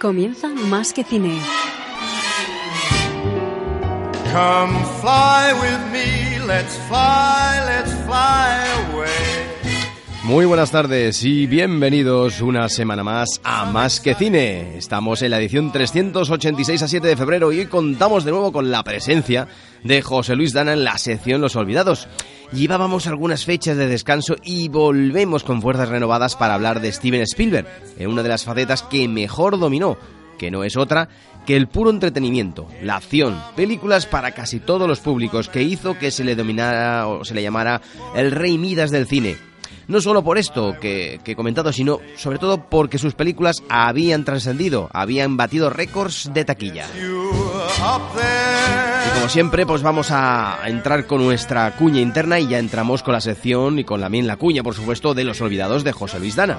Comienza Más que Cine. Come fly with me, let's fly, let's fly away. Muy buenas tardes y bienvenidos una semana más a Más que Cine. Estamos en la edición 386 a 7 de febrero y hoy contamos de nuevo con la presencia de José Luis Dana en la sección Los Olvidados. Llevábamos algunas fechas de descanso y volvemos con fuerzas renovadas para hablar de Steven Spielberg, en una de las facetas que mejor dominó, que no es otra que el puro entretenimiento, la acción, películas para casi todos los públicos que hizo que se le dominara o se le llamara el rey Midas del cine. No solo por esto que, que, he comentado, sino sobre todo porque sus películas habían trascendido, habían batido récords de taquilla. Y como siempre, pues vamos a entrar con nuestra cuña interna y ya entramos con la sección y con también la cuña, por supuesto, de los olvidados de José Luis Dana.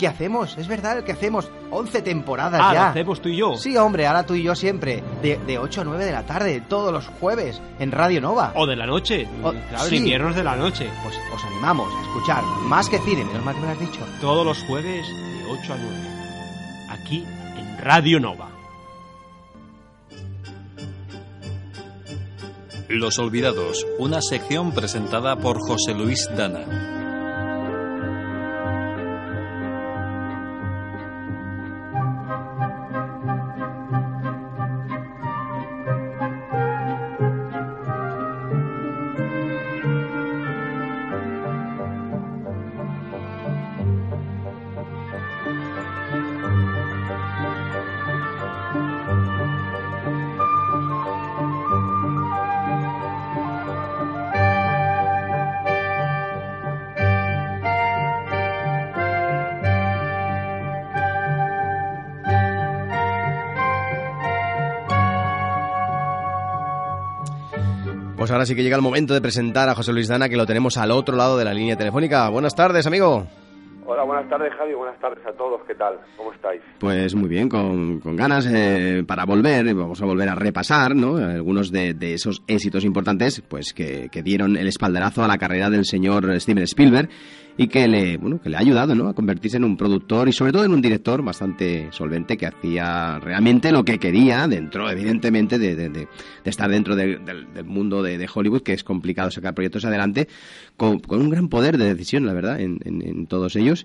¿Qué hacemos? Es verdad, el que hacemos. 11 temporadas ah, ya. ¿lo hacemos tú y yo? Sí, hombre, ahora tú y yo siempre. De, de 8 a 9 de la tarde, todos los jueves, en Radio Nova. O de la noche. O- claro, sí. en inviernos de la noche. Pues os animamos a escuchar más que cine, menos mal que me lo has dicho. Todos los jueves de 8 a 9. Aquí en Radio Nova. Los Olvidados, una sección presentada por José Luis Dana. Ahora sí que llega el momento de presentar a José Luis Dana, que lo tenemos al otro lado de la línea telefónica. Buenas tardes, amigo. Hola, buenas tardes Javi, buenas tardes a todos, ¿qué tal? ¿Cómo estáis? Pues muy bien, con, con ganas eh, para volver, vamos a volver a repasar ¿no? algunos de, de esos éxitos importantes pues que, que dieron el espaldarazo a la carrera del señor Steven Spielberg y que le, bueno, que le ha ayudado ¿no? a convertirse en un productor y sobre todo en un director bastante solvente que hacía realmente lo que quería dentro, evidentemente, de, estar dentro de- del, mundo de, Hollywood, que es complicado sacar proyectos adelante, con, con un gran poder de decisión, la verdad, en, todos ellos.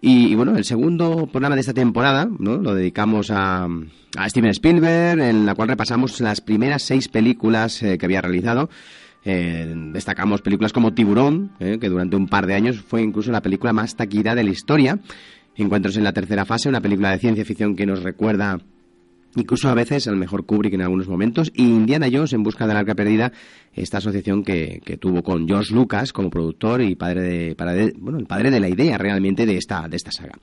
Y, y, bueno, el segundo programa de esta temporada ¿no? lo dedicamos a, a Steven Spielberg, en la cual repasamos las primeras seis películas eh, que había realizado. Eh, destacamos películas como Tiburón, eh, que durante un par de años fue incluso la película más taquillera de la historia. Encuentros en la tercera fase, una película de ciencia ficción que nos recuerda incluso a veces al mejor Kubrick en algunos momentos, y Indiana Jones en busca del arca perdida, esta asociación que, tuvo con George Lucas como productor y padre de, padre de la idea realmente de esta, de esta saga.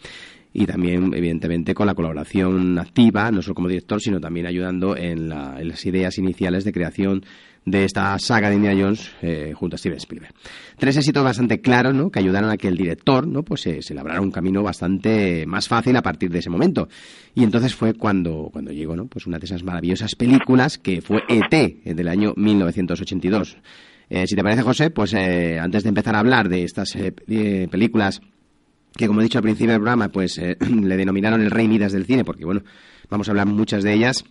Y también, evidentemente, con la colaboración activa, no solo como director, sino también ayudando en, la- en las ideas iniciales de creación de esta saga de Indiana Jones eh, junto a Steven Spielberg. Tres éxitos bastante claros, ¿no? Que ayudaron a que el director, ¿no? Pues eh, se labrara un camino bastante más fácil a partir de ese momento. Y entonces fue cuando, cuando llegó, ¿no? Pues una de esas maravillosas películas que fue E.T. eh, del año 1982. Eh, si te parece, José, pues eh, antes de empezar a hablar de estas películas que como he dicho al principio del programa, pues le denominaron el rey Midas del cine, porque bueno, vamos a hablar muchas de ellas.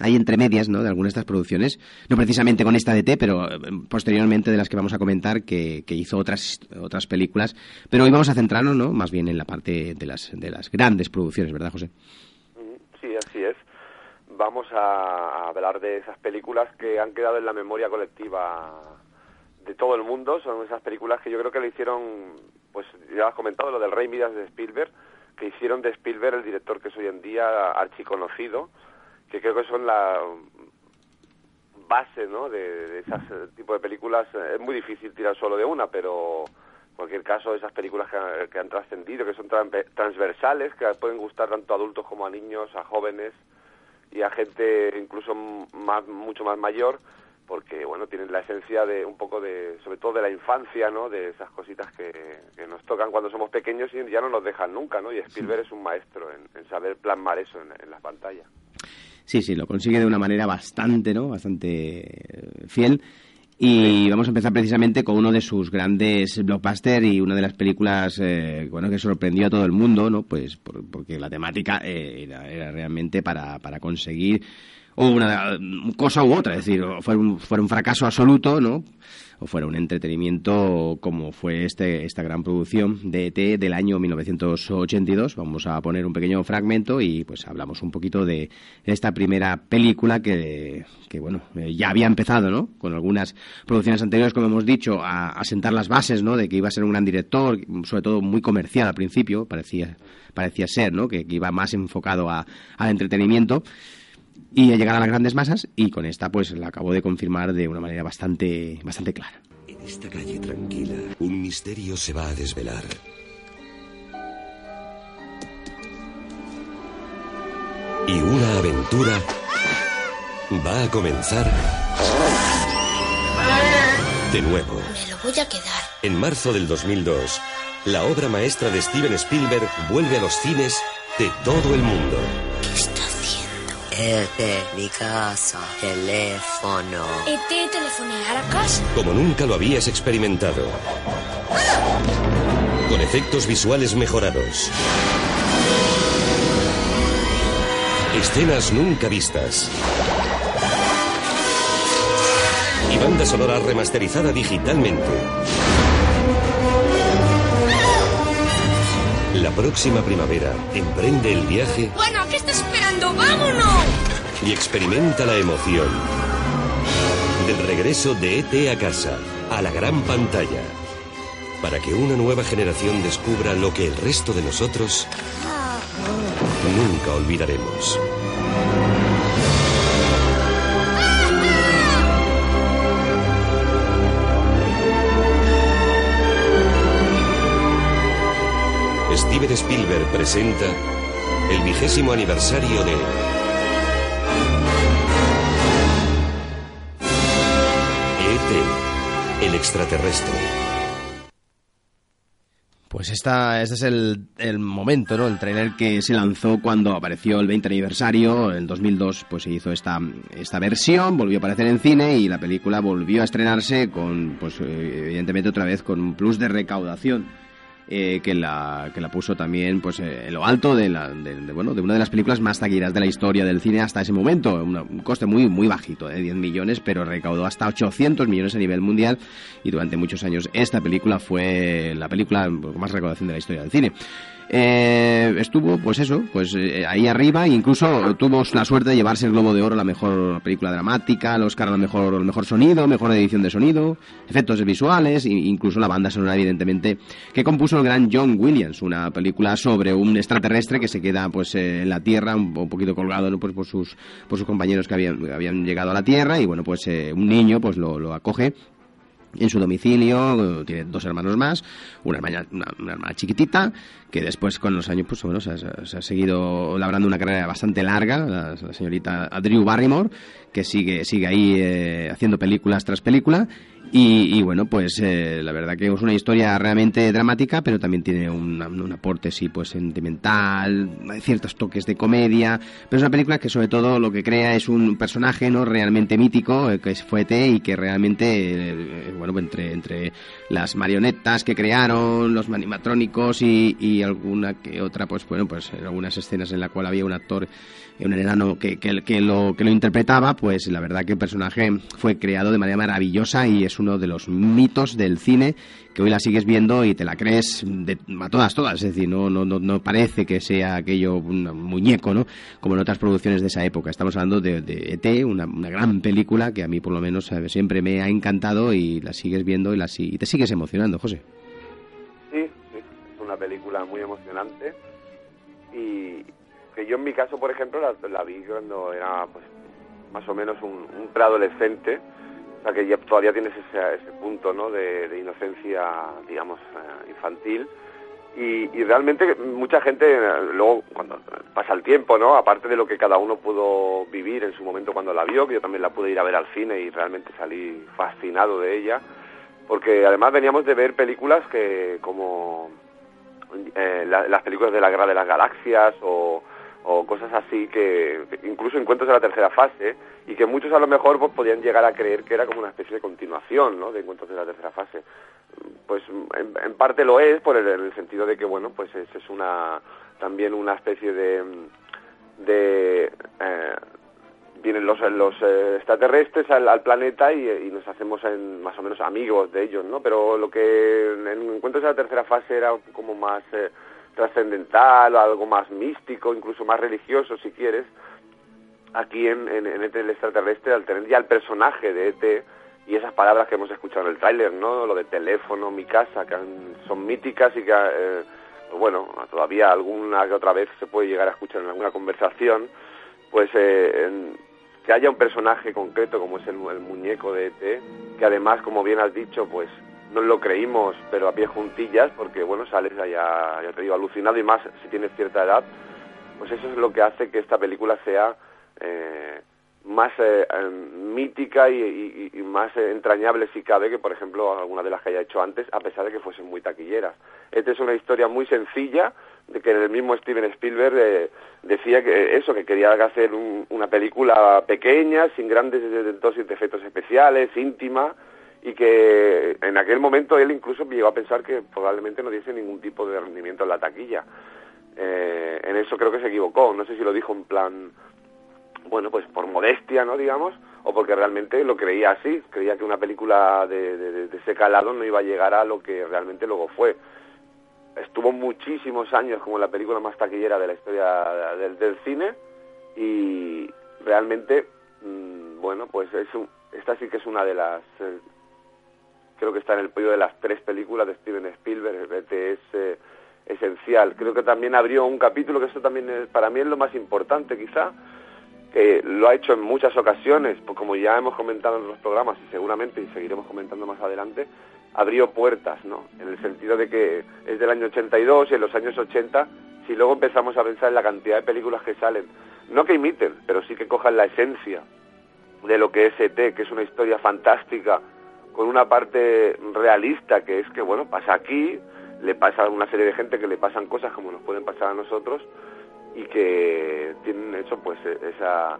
Hay entre medias, ¿no? De algunas de estas producciones, no precisamente con esta de T, pero eh, posteriormente de las que vamos a comentar, que, que hizo otras, otras películas. Pero hoy vamos a centrarnos, ¿no? Más bien en la parte de las, de las grandes producciones, ¿verdad, José? Sí, así es. Vamos a hablar de esas películas que han quedado en la memoria colectiva de todo el mundo. Son esas películas que yo creo que le hicieron, pues ya has comentado, lo del Rey Midas de Spielberg, que hicieron de Spielberg el director que es hoy en día archiconocido, que creo que son la base ¿no? de, de ese tipo de películas. Es muy difícil tirar solo de una, pero en cualquier caso, esas películas que, que han trascendido, que son transversales, que pueden gustar tanto a adultos como a niños, a jóvenes y a gente incluso más, mucho más mayor, porque bueno tienen la esencia de un poco de sobre todo de la infancia no de esas cositas que, que nos tocan cuando somos pequeños y ya no nos dejan nunca no y Spielberg es un maestro en, en saber plasmar eso en, en, la pantalla sí sí lo consigue de una manera bastante no bastante eh, fiel. Y vamos a empezar precisamente con uno de sus grandes blockbusters y una de las películas eh, bueno que sorprendió a todo el mundo no pues por, porque la temática eh, era, era, realmente para, para conseguir una cosa u otra, es decir, o fuera un, fuera un fracaso absoluto, ¿no? O fuera un entretenimiento como fue este, esta gran producción de ET del año 1982. Vamos a poner un pequeño fragmento y pues hablamos un poquito de esta primera película que, que bueno, eh, ya había empezado, ¿no? Con algunas producciones anteriores, como hemos dicho, a, sentar las bases, ¿no? De que iba a ser un gran director, sobre todo muy comercial al principio, parecía, parecía ser, ¿no? Que, que iba más enfocado a, al entretenimiento y a llegar a las grandes masas y con esta pues la acabo de confirmar de una manera bastante bastante clara. En esta calle tranquila, un misterio se va a desvelar. Y una aventura va a comenzar de nuevo. Me lo voy a quedar. En marzo del 2002, la obra maestra de Steven Spielberg vuelve a los cines de todo el mundo. ¿Qué está ET, mi casa, teléfono. ET, telefonear a casa. Como nunca lo habías experimentado. Con efectos visuales mejorados. Escenas nunca vistas. Y banda sonora remasterizada digitalmente. La próxima primavera emprende el viaje. Bueno, ¿qué ¡Vámonos! Y experimenta la emoción del regreso de ET a casa, a la gran pantalla, para que una nueva generación descubra lo que el resto de nosotros nunca olvidaremos. Steven Spielberg presenta el vigésimo aniversario de ET, el extraterrestre. Pues esta, este es el, el, momento, ¿no? El trailer que se lanzó cuando apareció el 20 aniversario, en 2002, pues se hizo esta, esta versión, volvió a aparecer en cine y la película volvió a estrenarse con, pues evidentemente otra vez con un plus de recaudación eh, que, la, que la puso también pues eh, en lo alto de, la, de, de, bueno, de una de las películas más taquilleras de la historia del cine hasta ese momento. Una, un coste muy, muy bajito, de eh, 10 millones, pero recaudó hasta 800 millones a nivel mundial y durante muchos años esta película fue la película con más recaudación de la historia del cine. Eh, estuvo, pues eso, pues eh, ahí arriba, e incluso tuvo la suerte de llevarse el Globo de Oro, la mejor película dramática, el Oscar mejor, el mejor sonido, mejor edición de sonido, efectos visuales, e incluso la banda sonora, evidentemente, que compuso el gran John Williams, una película sobre un extraterrestre que se queda pues eh, en la Tierra, un, poquito colgado ¿no? pues, por, sus, por sus compañeros que habían, habían llegado a la Tierra, y bueno, pues eh, un niño pues lo acoge en su domicilio, tiene dos hermanos más, una hermana, una, hermana chiquitita, que después con los años pues bueno se ha, se ha seguido labrando una carrera bastante larga, la, la señorita Drew Barrymore, que sigue, sigue ahí eh, haciendo películas tras película, Y, y bueno, pues eh, la verdad que es una historia realmente dramática, pero también tiene un, un aporte, sí, pues sentimental, ciertos toques de comedia, pero es una película que sobre todo lo que crea es un personaje no realmente mítico, eh, que es Fuete y que realmente, eh, bueno, entre, entre las marionetas que crearon, los animatrónicos y, y alguna que otra, pues bueno, pues en algunas escenas en la cual había un actor, un enano que, que, lo, que lo interpretaba, pues la verdad que el personaje fue creado de manera maravillosa y es uno de los mitos del cine que hoy la sigues viendo y te la crees de, a todas, todas. Es decir, no, no, no, no parece que sea aquello un muñeco, ¿no? Como en otras producciones de esa época. Estamos hablando de, ET, una, una, gran película que a mí por lo menos siempre me ha encantado y la sigues viendo y, y te sigues emocionando, José. Sí, sí, es una película muy emocionante y que yo en mi caso, por ejemplo, la, la vi cuando era pues más o menos un, un preadolescente o sea que todavía tienes ese, ese punto ¿no? de, inocencia, digamos, eh, infantil. Y, y, realmente mucha gente, luego cuando pasa el tiempo, ¿no? Aparte de lo que cada uno pudo vivir en su momento cuando la vio, que yo también la pude ir a ver al cine y realmente salí fascinado de ella, porque además veníamos de ver películas que como eh, la, las películas de la Guerra de las Galaxias o, o cosas así que incluso encuentros de la tercera fase y que muchos a lo mejor pues, podían llegar a creer que era como una especie de continuación ¿no? de encuentros de la tercera fase pues en, en parte lo es por el, en el sentido de que bueno pues es, es una también una especie de de eh, vienen los, los eh, extraterrestres al, al planeta y, nos hacemos en, más o menos amigos de ellos no pero lo que en, en encuentros de la tercera fase era como más eh, trascendental, algo más místico, incluso más religioso si quieres, aquí en, en, en ET el extraterrestre, al tener ya el personaje de ET y esas palabras que hemos escuchado en el tráiler, ¿no? Lo de teléfono, mi casa, que son míticas y que, eh, bueno, todavía alguna que otra vez se puede llegar a escuchar en alguna conversación, pues eh, que haya un personaje concreto como es el, el muñeco de ET, que además, como bien has dicho, pues no lo creímos, pero a pie juntillas, porque bueno, sales allá, ya te digo, alucinado y más si tienes cierta edad, pues eso es lo que hace que esta película sea eh, más eh, mítica y, y, más entrañable si cabe que, por ejemplo, alguna de las que haya hecho antes, a pesar de que fuesen muy taquilleras. Esta es una historia muy sencilla, de que el mismo Steven Spielberg eh, decía que eso, que quería hacer un, una película pequeña, sin grandes dosis de efectos especiales, íntima, y que en aquel momento él incluso llegó a pensar que probablemente no diese ningún tipo de rendimiento en la taquilla. Eh, en eso creo que se equivocó, no sé si lo dijo en plan, bueno, pues por modestia, ¿no? Digamos, o porque realmente lo creía así, creía que una película de, de, de ese calado no iba a llegar a lo que realmente luego fue. Estuvo muchísimos años como la película más taquillera de la historia del, del cine y realmente, mmm, bueno, pues es un, esta sí que es una de las eh, creo que está en el podio de las tres películas de Steven Spielberg, es eh, esencial. Creo que también abrió un capítulo, que eso también es, para mí es lo más importante quizá, que lo ha hecho en muchas ocasiones, pues como ya hemos comentado en los programas y seguramente y seguiremos comentando más adelante, abrió puertas, ¿no? En el sentido de que es del año 82 y en los años 80, si luego empezamos a pensar en la cantidad de películas que salen, no que imiten, pero sí que cojan la esencia de lo que es ET, que es una historia fantástica, con una parte realista que es que, bueno, pasa aquí, le pasa a una serie de gente que le pasan cosas como nos pueden pasar a nosotros y que tienen eso, pues, esa,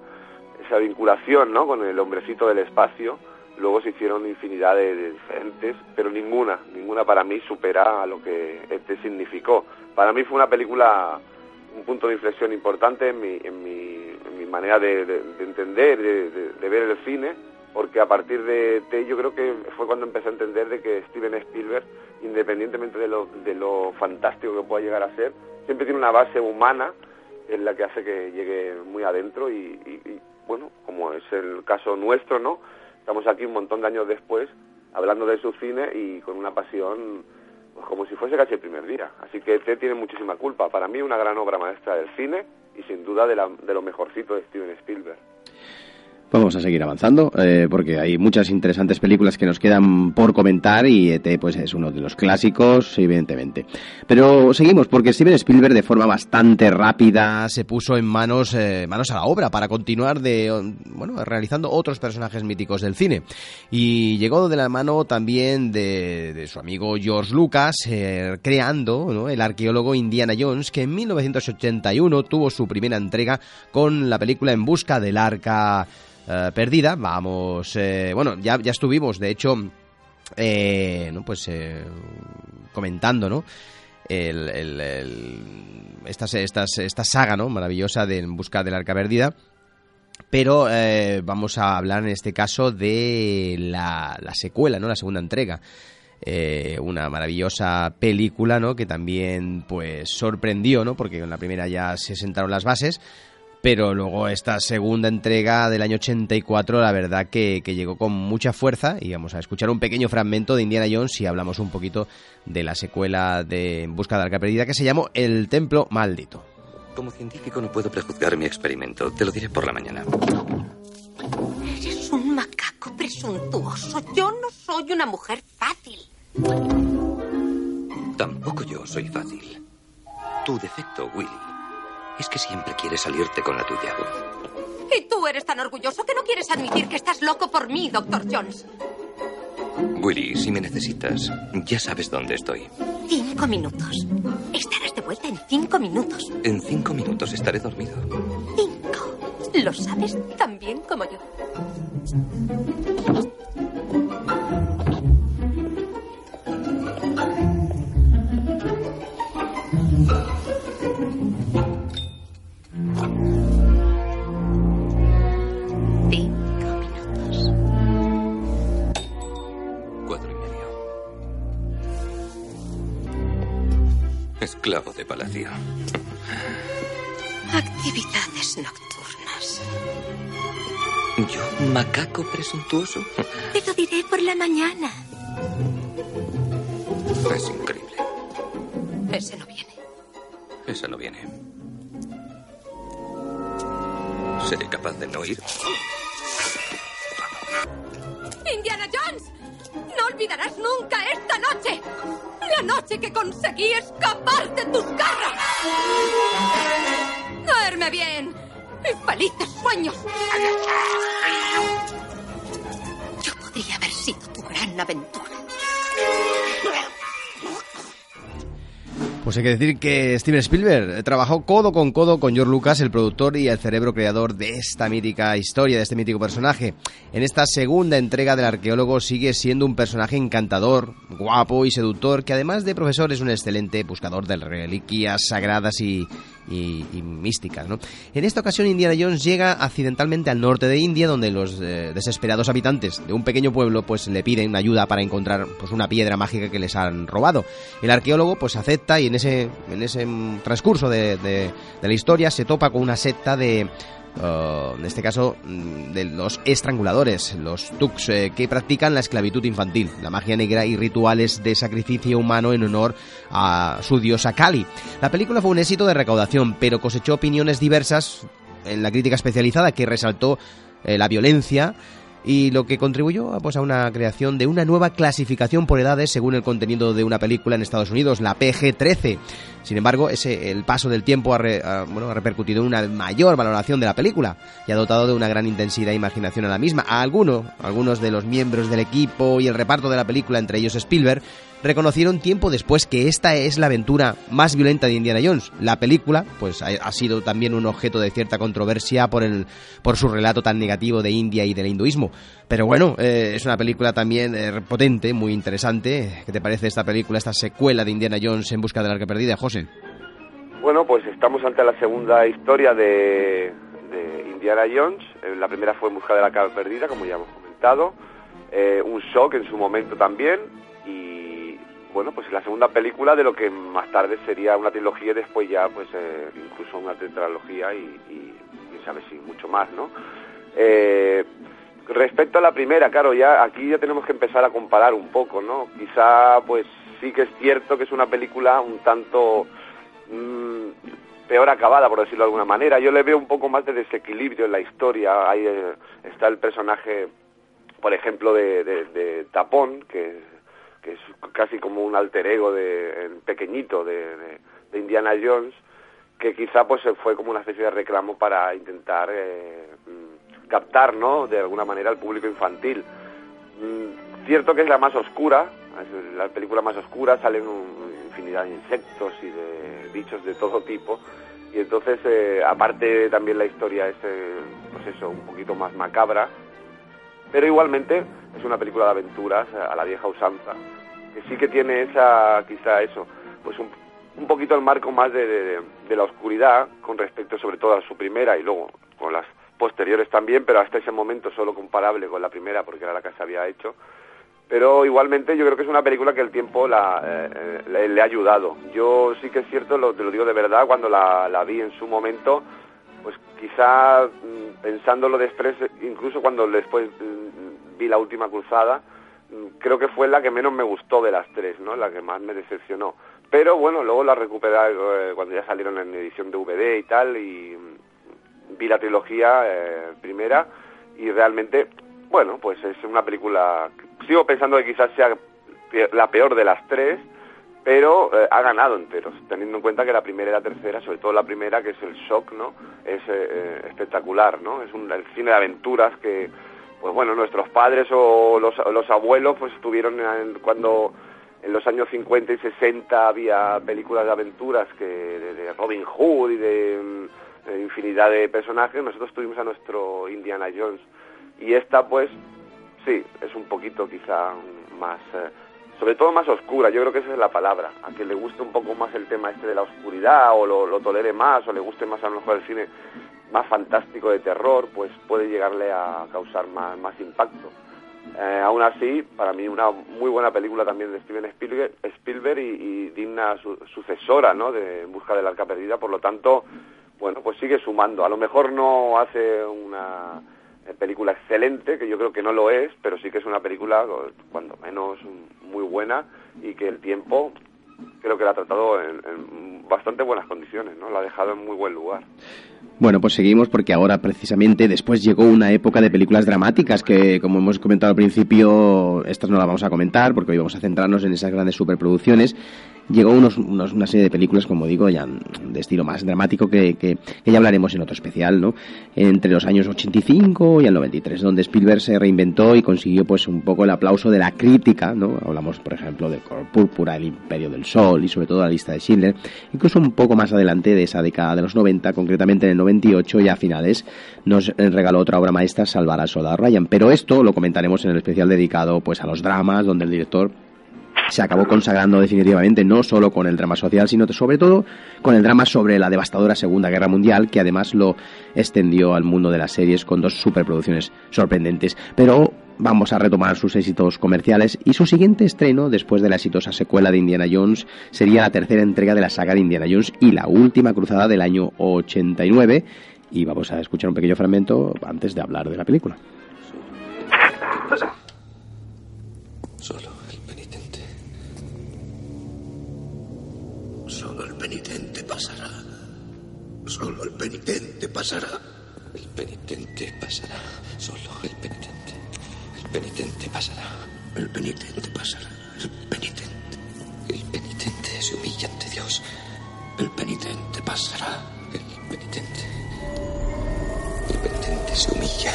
esa vinculación, ¿no?, con el hombrecito del espacio. Luego se hicieron infinidad de, diferentes, pero ninguna, ninguna para mí supera a lo que este significó. Para mí fue una película, un punto de inflexión importante en mi, en mi, en mi manera de, de, de entender, de, de ver el cine, porque a partir de, de yo creo que fue cuando empecé a entender de que Steven Spielberg, independientemente de lo, de lo fantástico que pueda llegar a ser, siempre tiene una base humana en la que hace que llegue muy adentro y, bueno, como es el caso nuestro, ¿no? Estamos aquí un montón de años después hablando de su cine y con una pasión pues como si fuese casi el primer día. Así que T tiene muchísima culpa. Para mí una gran obra maestra del cine y sin duda de, la, de lo mejorcito de Steven Spielberg. Vamos a seguir avanzando eh, porque hay muchas interesantes películas que nos quedan por comentar y ET pues es uno de los clásicos, evidentemente. Pero seguimos porque Steven Spielberg de forma bastante rápida se puso en manos eh, manos a la obra para continuar de bueno realizando otros personajes míticos del cine y llegó de la mano también de, de su amigo George Lucas eh, creando ¿no? el arqueólogo Indiana Jones que en 1981 tuvo su primera entrega con la película En busca del arca eh, perdida. Vamos, eh, bueno, ya, ya estuvimos, de hecho, eh, ¿no? pues comentando, ¿no? El, estas, estas, esta saga, ¿no? Maravillosa de En busca del arca perdida. Pero vamos a hablar en este caso de la, la secuela, ¿no? La segunda entrega. Una maravillosa película, ¿no? Que también, pues, sorprendió, ¿no? Porque en la primera ya se sentaron las bases. Pero luego esta segunda entrega del año 84, la verdad que, que llegó con mucha fuerza. Y vamos a escuchar un pequeño fragmento de Indiana Jones y hablamos un poquito de la secuela de En busca de la arca perdida que se llamó El Templo Maldito. Como científico no puedo prejuzgar mi experimento. Te lo diré por la mañana. Eres un macaco presuntuoso. Yo no soy una mujer fácil. Tampoco yo soy fácil. Tu defecto, Willy, es que siempre quieres salirte con la tuya. Y tú eres tan orgulloso que no quieres admitir que estás loco por mí, Doctor Jones. Willy, si me necesitas, ya sabes dónde estoy. Cinco minutos. Estarás de vuelta en cinco minutos. En cinco minutos estaré dormido. Cinco. Lo sabes tan bien como yo. Esclavo de palacio. Actividades nocturnas. ¿Yo, macaco presuntuoso? Te lo diré por la mañana. Es increíble. Ese no viene. Esa no viene. ¿Seré capaz de no ir? Noche que conseguí escapar de tus garras! ¡Duerme bien! ¡Y felices sueños! Yo podría haber sido tu gran aventura. Pues hay que decir que Steven Spielberg trabajó codo con codo con George Lucas, el productor y el cerebro creador de esta mítica historia, de este mítico personaje. En esta segunda entrega del arqueólogo sigue siendo un personaje encantador, guapo y seductor, que además de profesor es un excelente buscador de reliquias sagradas y místicas. ¿no? En esta ocasión Indiana Jones llega accidentalmente al norte de India, donde los eh, desesperados habitantes de un pequeño pueblo pues le piden ayuda para encontrar pues una piedra mágica que les han robado. El arqueólogo pues acepta y en ese, en ese transcurso de, de- de la historia se topa con una secta de... uh, en este caso, mm, de los estranguladores, los Tux, eh, que practican la esclavitud infantil, la magia negra y rituales de sacrificio humano en honor a su diosa Kali. La película fue un éxito de recaudación, pero cosechó opiniones diversas en la crítica especializada que resaltó eh, la violencia y lo que contribuyó pues, a una creación de una nueva clasificación por edades según el contenido de una película en Estados Unidos, la PG-13. Sin embargo, ese, el paso del tiempo ha, re- bueno, ha repercutido en una mayor valoración de la película y ha dotado de una gran intensidad e imaginación a la misma. A alguno, algunos de los miembros del equipo y el reparto de la película, entre ellos Spielberg, reconocieron tiempo después que esta es la aventura más violenta de Indiana Jones. La película, pues ha, sido también un objeto de cierta controversia por el por su relato tan negativo de India y del hinduismo. Pero bueno, eh, es una película también eh, potente, muy interesante. ¿Qué te parece esta película, esta secuela de Indiana Jones en busca del arca perdida, José? Bueno, pues estamos ante la segunda historia de, de Indiana Jones. Eh, La primera fue En busca de la cabra perdida, como ya hemos comentado. Un shock en su momento también. Y bueno, pues la segunda película de lo que más tarde sería una trilogía y después ya pues eh, incluso una tetralogía y, y sabe si mucho más, ¿no? Eh, respecto a la primera, claro, ya aquí ya tenemos que empezar a comparar un poco, ¿no? Quizá pues sí que es cierto que es una película un tanto mm, peor acabada, por decirlo de alguna manera. Yo le veo un poco más de desequilibrio en la historia. Ahí eh, está el personaje, por ejemplo, de, de, de Tapón, que, que, es casi como un alter ego de, pequeñito de, Indiana Jones, que quizá pues fue como una especie de reclamo para intentar eh, mm, captar, ¿no?, de alguna manera al público infantil. Mm, cierto que es la más oscura, es la película más oscura, salen infinidad de insectos y de bichos de todo tipo, y entonces, eh, aparte también la historia es, eh, pues eso, un poquito más macabra, pero igualmente es una película de aventuras a la vieja usanza, que sí que tiene esa, quizá eso, pues un, un poquito el marco más de, de- la oscuridad con respecto sobre todo a su primera y luego con las posteriores también, pero hasta ese momento solo comparable con la primera porque era la que se había hecho. Pero igualmente yo creo que es una película que el tiempo la, eh, le, le ha ayudado. Yo sí que es cierto, lo, te lo digo de verdad, cuando la, la vi en su momento, pues quizá mm, pensándolo después, incluso cuando después mm, vi la última cruzada, mm, creo que fue la que menos me gustó de las tres, ¿no? La que más me decepcionó. Pero bueno, luego la recuperé eh, cuando ya salieron en edición DVD y tal, y mm, vi la trilogía eh, primera, y realmente, bueno, pues es una película... Sigo pensando que quizás sea la peor de las tres, pero eh, ha ganado enteros, teniendo en cuenta que la primera y la tercera, sobre todo la primera, que es el shock, ¿no? Es eh, eh, espectacular, ¿no? Es un el cine de aventuras que, pues bueno, nuestros padres o los, los abuelos, pues estuvieron cuando en los años 50 y 60 había películas de aventuras que de, Robin Hood y de, mm, de infinidad de personajes, nosotros tuvimos a nuestro Indiana Jones. Y esta, pues, sí, es un poquito quizá más... eh, sobre todo más oscura, yo creo que esa es la palabra. A quien le guste un poco más el tema este de la oscuridad o lo, lo tolere más o le guste más a lo mejor el cine más fantástico de terror, pues puede llegarle a causar más, más impacto. Eh, aún así, para mí una muy buena película también de Steven Spielberg, Spielberg y, digna su- sucesora ¿no? de En busca del arca perdida, por lo tanto, bueno, pues sigue sumando. A lo mejor no hace una eh, película excelente, que yo creo que no lo es, pero sí que es una película, cuando menos, muy buena y que el tiempo creo que la ha tratado en, bastante buenas condiciones, ¿no? La ha dejado en muy buen lugar. Bueno, pues seguimos porque ahora precisamente después llegó una época de películas dramáticas que, como hemos comentado al principio, estas no las vamos a comentar porque hoy vamos a centrarnos en esas grandes superproducciones. Llegó unos, unos- una serie de películas, como digo, ya de estilo más dramático que, que- ya hablaremos en otro especial, ¿no? Entre los años 85 y el 93, donde Spielberg se reinventó y consiguió pues un poco el aplauso de la crítica, ¿no? Hablamos, por ejemplo, de Color Púrpura, El Imperio del Sol y sobre todo la lista de Schindler. Incluso un poco más adelante de esa década de los 90, concretamente en el 98 ya a finales, nos regaló otra obra maestra, Salvar al Soldado Ryan. Pero esto lo comentaremos en el especial dedicado pues a los dramas, donde el director se acabó consagrando definitivamente no solo con el drama social, sino sobre todo con el drama sobre la devastadora Segunda Guerra Mundial, que además lo extendió al mundo de las series con dos superproducciones sorprendentes. Pero vamos a retomar sus éxitos comerciales y su siguiente estreno, después de la exitosa secuela de Indiana Jones, sería la tercera entrega de la saga de Indiana Jones y la última cruzada del año 89. Y vamos a escuchar un pequeño fragmento antes de hablar de la película. Penitente pasará. El penitente pasará. Solo el penitente. El penitente pasará. El penitente pasará. El penitente. El penitente se humilla ante Dios. El penitente pasará. El penitente. El penitente se humilla.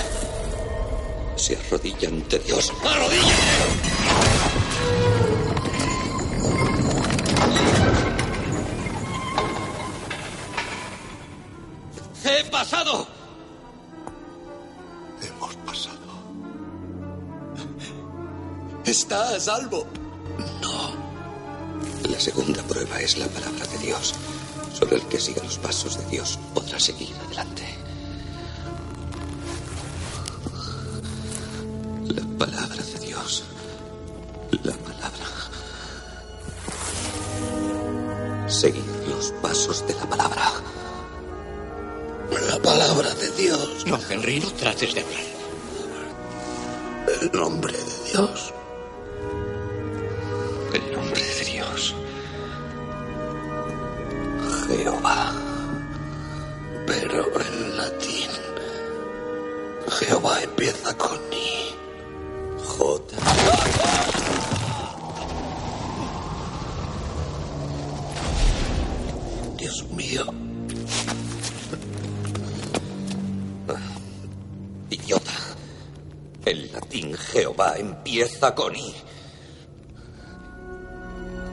Se arrodilla ante Dios. ¡Arrodilla! Pasado! Hemos pasado. Está a salvo. La segunda prueba es la palabra de Dios. Solo el que siga los pasos de Dios podrá seguir adelante. La palabra de Dios. La palabra. Seguir los pasos de la palabra. No, Henry, no trates de hablar. El nombre de Dios. El nombre de Dios. Jehová. Pero en latín. Jehová empieza con empieza con I.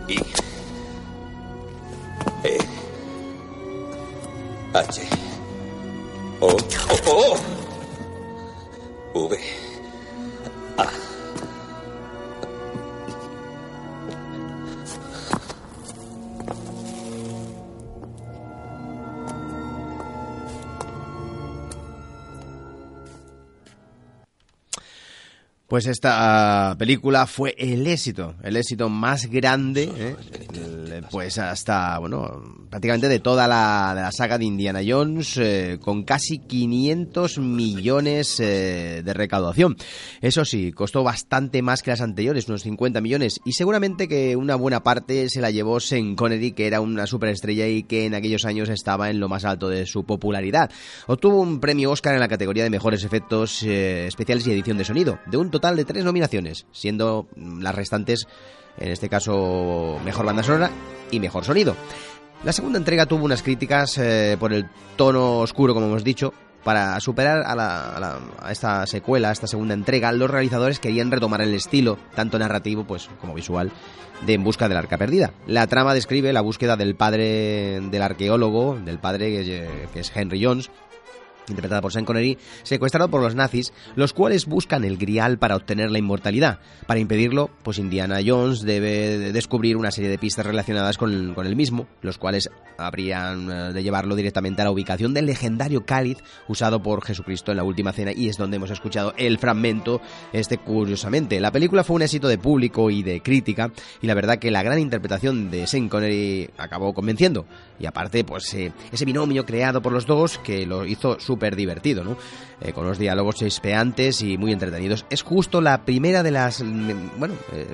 I. E. H. O. O. Pues esta película fue el éxito, el éxito más grande, ¿eh? Pues hasta, bueno, prácticamente de toda la, saga de Indiana Jones, eh, con casi 500 millones eh, de recaudación. Eso sí, costó bastante más que las anteriores, unos 50 millones, y seguramente que una buena parte se la llevó Sean Connery, que era una superestrella y que en aquellos años estaba en lo más alto de su popularidad. Obtuvo un premio Oscar en la categoría de mejores efectos eh, especiales y edición de sonido, de un total de tres nominaciones, siendo las restantes, en este caso, mejor banda sonora y mejor sonido. La segunda entrega tuvo unas críticas eh, por el tono oscuro, como hemos dicho. Para superar a, la- a la- a esta secuela, a esta segunda entrega, los realizadores querían retomar el estilo, tanto narrativo pues, como visual, de En busca del arca perdida. La trama describe la búsqueda del padre del arqueólogo, del padre que, que es Henry Jones, interpretada por Sean Connery, secuestrado por los nazis, los cuales buscan el grial para obtener la inmortalidad. Para impedirlo, pues Indiana Jones debe de descubrir una serie de pistas relacionadas con, con el mismo, los cuales habrían eh, de llevarlo directamente a la ubicación del legendario cáliz usado por Jesucristo en la última cena y es donde hemos escuchado el fragmento este curiosamente. La película fue un éxito de público y de crítica y la verdad que la gran interpretación de Sean Connery acabó convenciendo y aparte pues eh, ese binomio creado por los dos que lo hizo súper divertido, ¿no? Eh, con unos diálogos chispeantes y muy entretenidos. Es justo la primera de las... mm, Bueno, eh,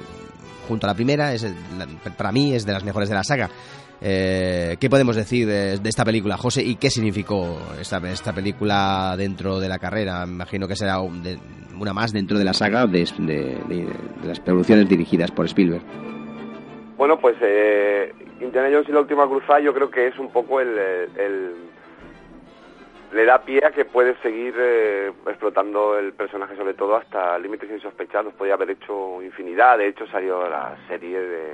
junto a la primera, es, para mí es de las mejores de la saga. Eh, ¿Qué podemos decir de, de esta película, José? ¿Y qué significó esta, esta película dentro de la carrera? Me imagino que será un- de- una más dentro de la saga de- de las producciones dirigidas por Spielberg. Bueno, pues eh, Indiana Jones y la última cruzada yo creo que es un poco el, el- le da pie a que puede seguir eh, explotando el personaje sobre todo hasta límites insospechados. Podía haber hecho infinidad, de hecho salió la serie de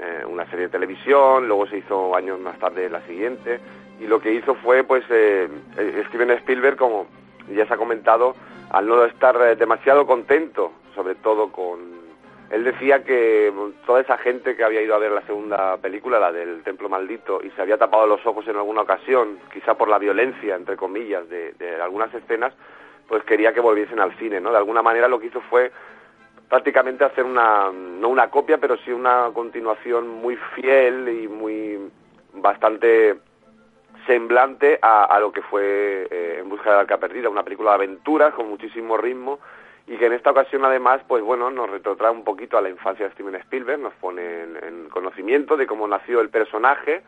eh, una serie de televisión, luego se hizo años más tarde la siguiente y lo que hizo fue pues eh, eh, Steven Spielberg como ya se ha comentado al no estar eh, demasiado contento sobre todo con él decía que toda esa gente que había ido a ver la segunda película, la del Templo Maldito, y se había tapado los ojos en alguna ocasión, quizá por la violencia, entre comillas, de, algunas escenas, pues quería que volviesen al cine, ¿no? De alguna manera lo que hizo fue prácticamente hacer una, no una copia, pero sí una continuación muy fiel y muy bastante semblante a, a lo que fue eh, En busca de la arca perdida, una película de aventuras con muchísimo ritmo y que en esta ocasión además, pues bueno, nos retrotrae un poquito a la infancia de Steven Spielberg, nos pone en, en conocimiento de cómo nació el personaje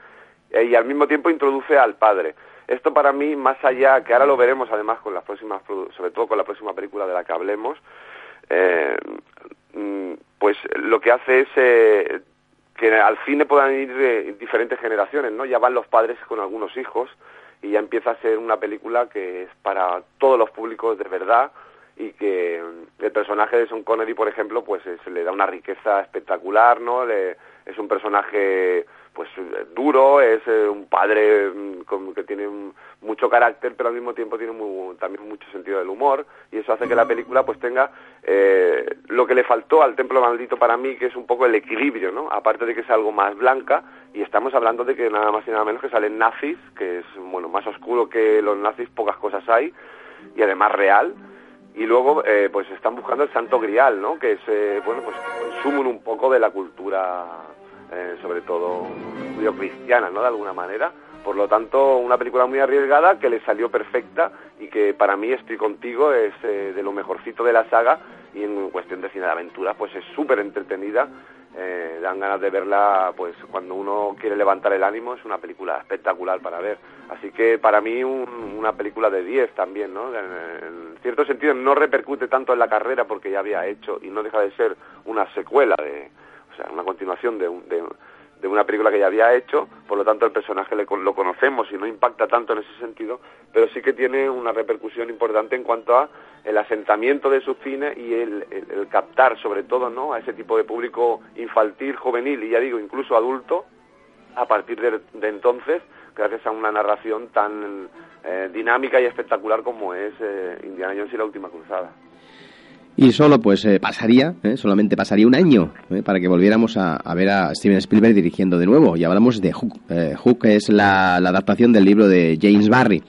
eh, y al mismo tiempo introduce al padre. Esto para mí, más allá, que ahora lo veremos además con las próximas, sobre todo con la próxima película de la que hablemos, eh, mm, pues lo que hace es eh, que al cine puedan ir eh, diferentes generaciones, ¿no? Ya van los padres con algunos hijos y ya empieza a ser una película que es para todos los públicos de verdad y que mm, el personaje de Sean Connery, por ejemplo, pues se le da una riqueza espectacular, ¿no? Le- es un personaje pues duro, es eh, un padre mm, con- que tiene un- mucho carácter, pero al mismo tiempo tiene muy- también mucho sentido del humor y eso hace que la película pues tenga eh, lo que le faltó al Templo Maldito para mí, que es un poco el equilibrio, ¿no? Aparte de que es algo más blanca y estamos hablando de que nada más y nada menos que salen nazis, que es bueno más oscuro que los nazis, pocas cosas hay y además real y luego eh, pues están buscando el santo grial no que es eh, bueno pues consumen un poco de la cultura eh, sobre todo cristiana no de alguna manera. Por lo tanto una película muy arriesgada que le salió perfecta y que para mí estoy contigo es eh, de lo mejorcito de la saga y en cuestión de cine de aventura pues es súper entretenida eh, dan ganas de verla pues cuando uno quiere levantar el ánimo es una película espectacular para ver. Así que para mí un- una película de 10 también no en, cierto sentido no repercute tanto en la carrera porque ya había hecho y no deja de ser una secuela de o sea una continuación de, de, de una película que ya había hecho, por lo tanto el personaje le lo conocemos y no impacta tanto en ese sentido, pero sí que tiene una repercusión importante en cuanto a el asentamiento de su cine y el captar sobre todo no a ese tipo de público infantil, juvenil y ya digo incluso adulto a partir de, de entonces gracias a una narración tan eh, dinámica y espectacular como es eh, Indiana Jones y la última cruzada. Y solo pues eh, pasaría, eh, solamente pasaría un año eh, para que volviéramos a, a ver a Steven Spielberg dirigiendo de nuevo. Y hablamos de Hook. Eh, Hook es la, la adaptación del libro de James Barry,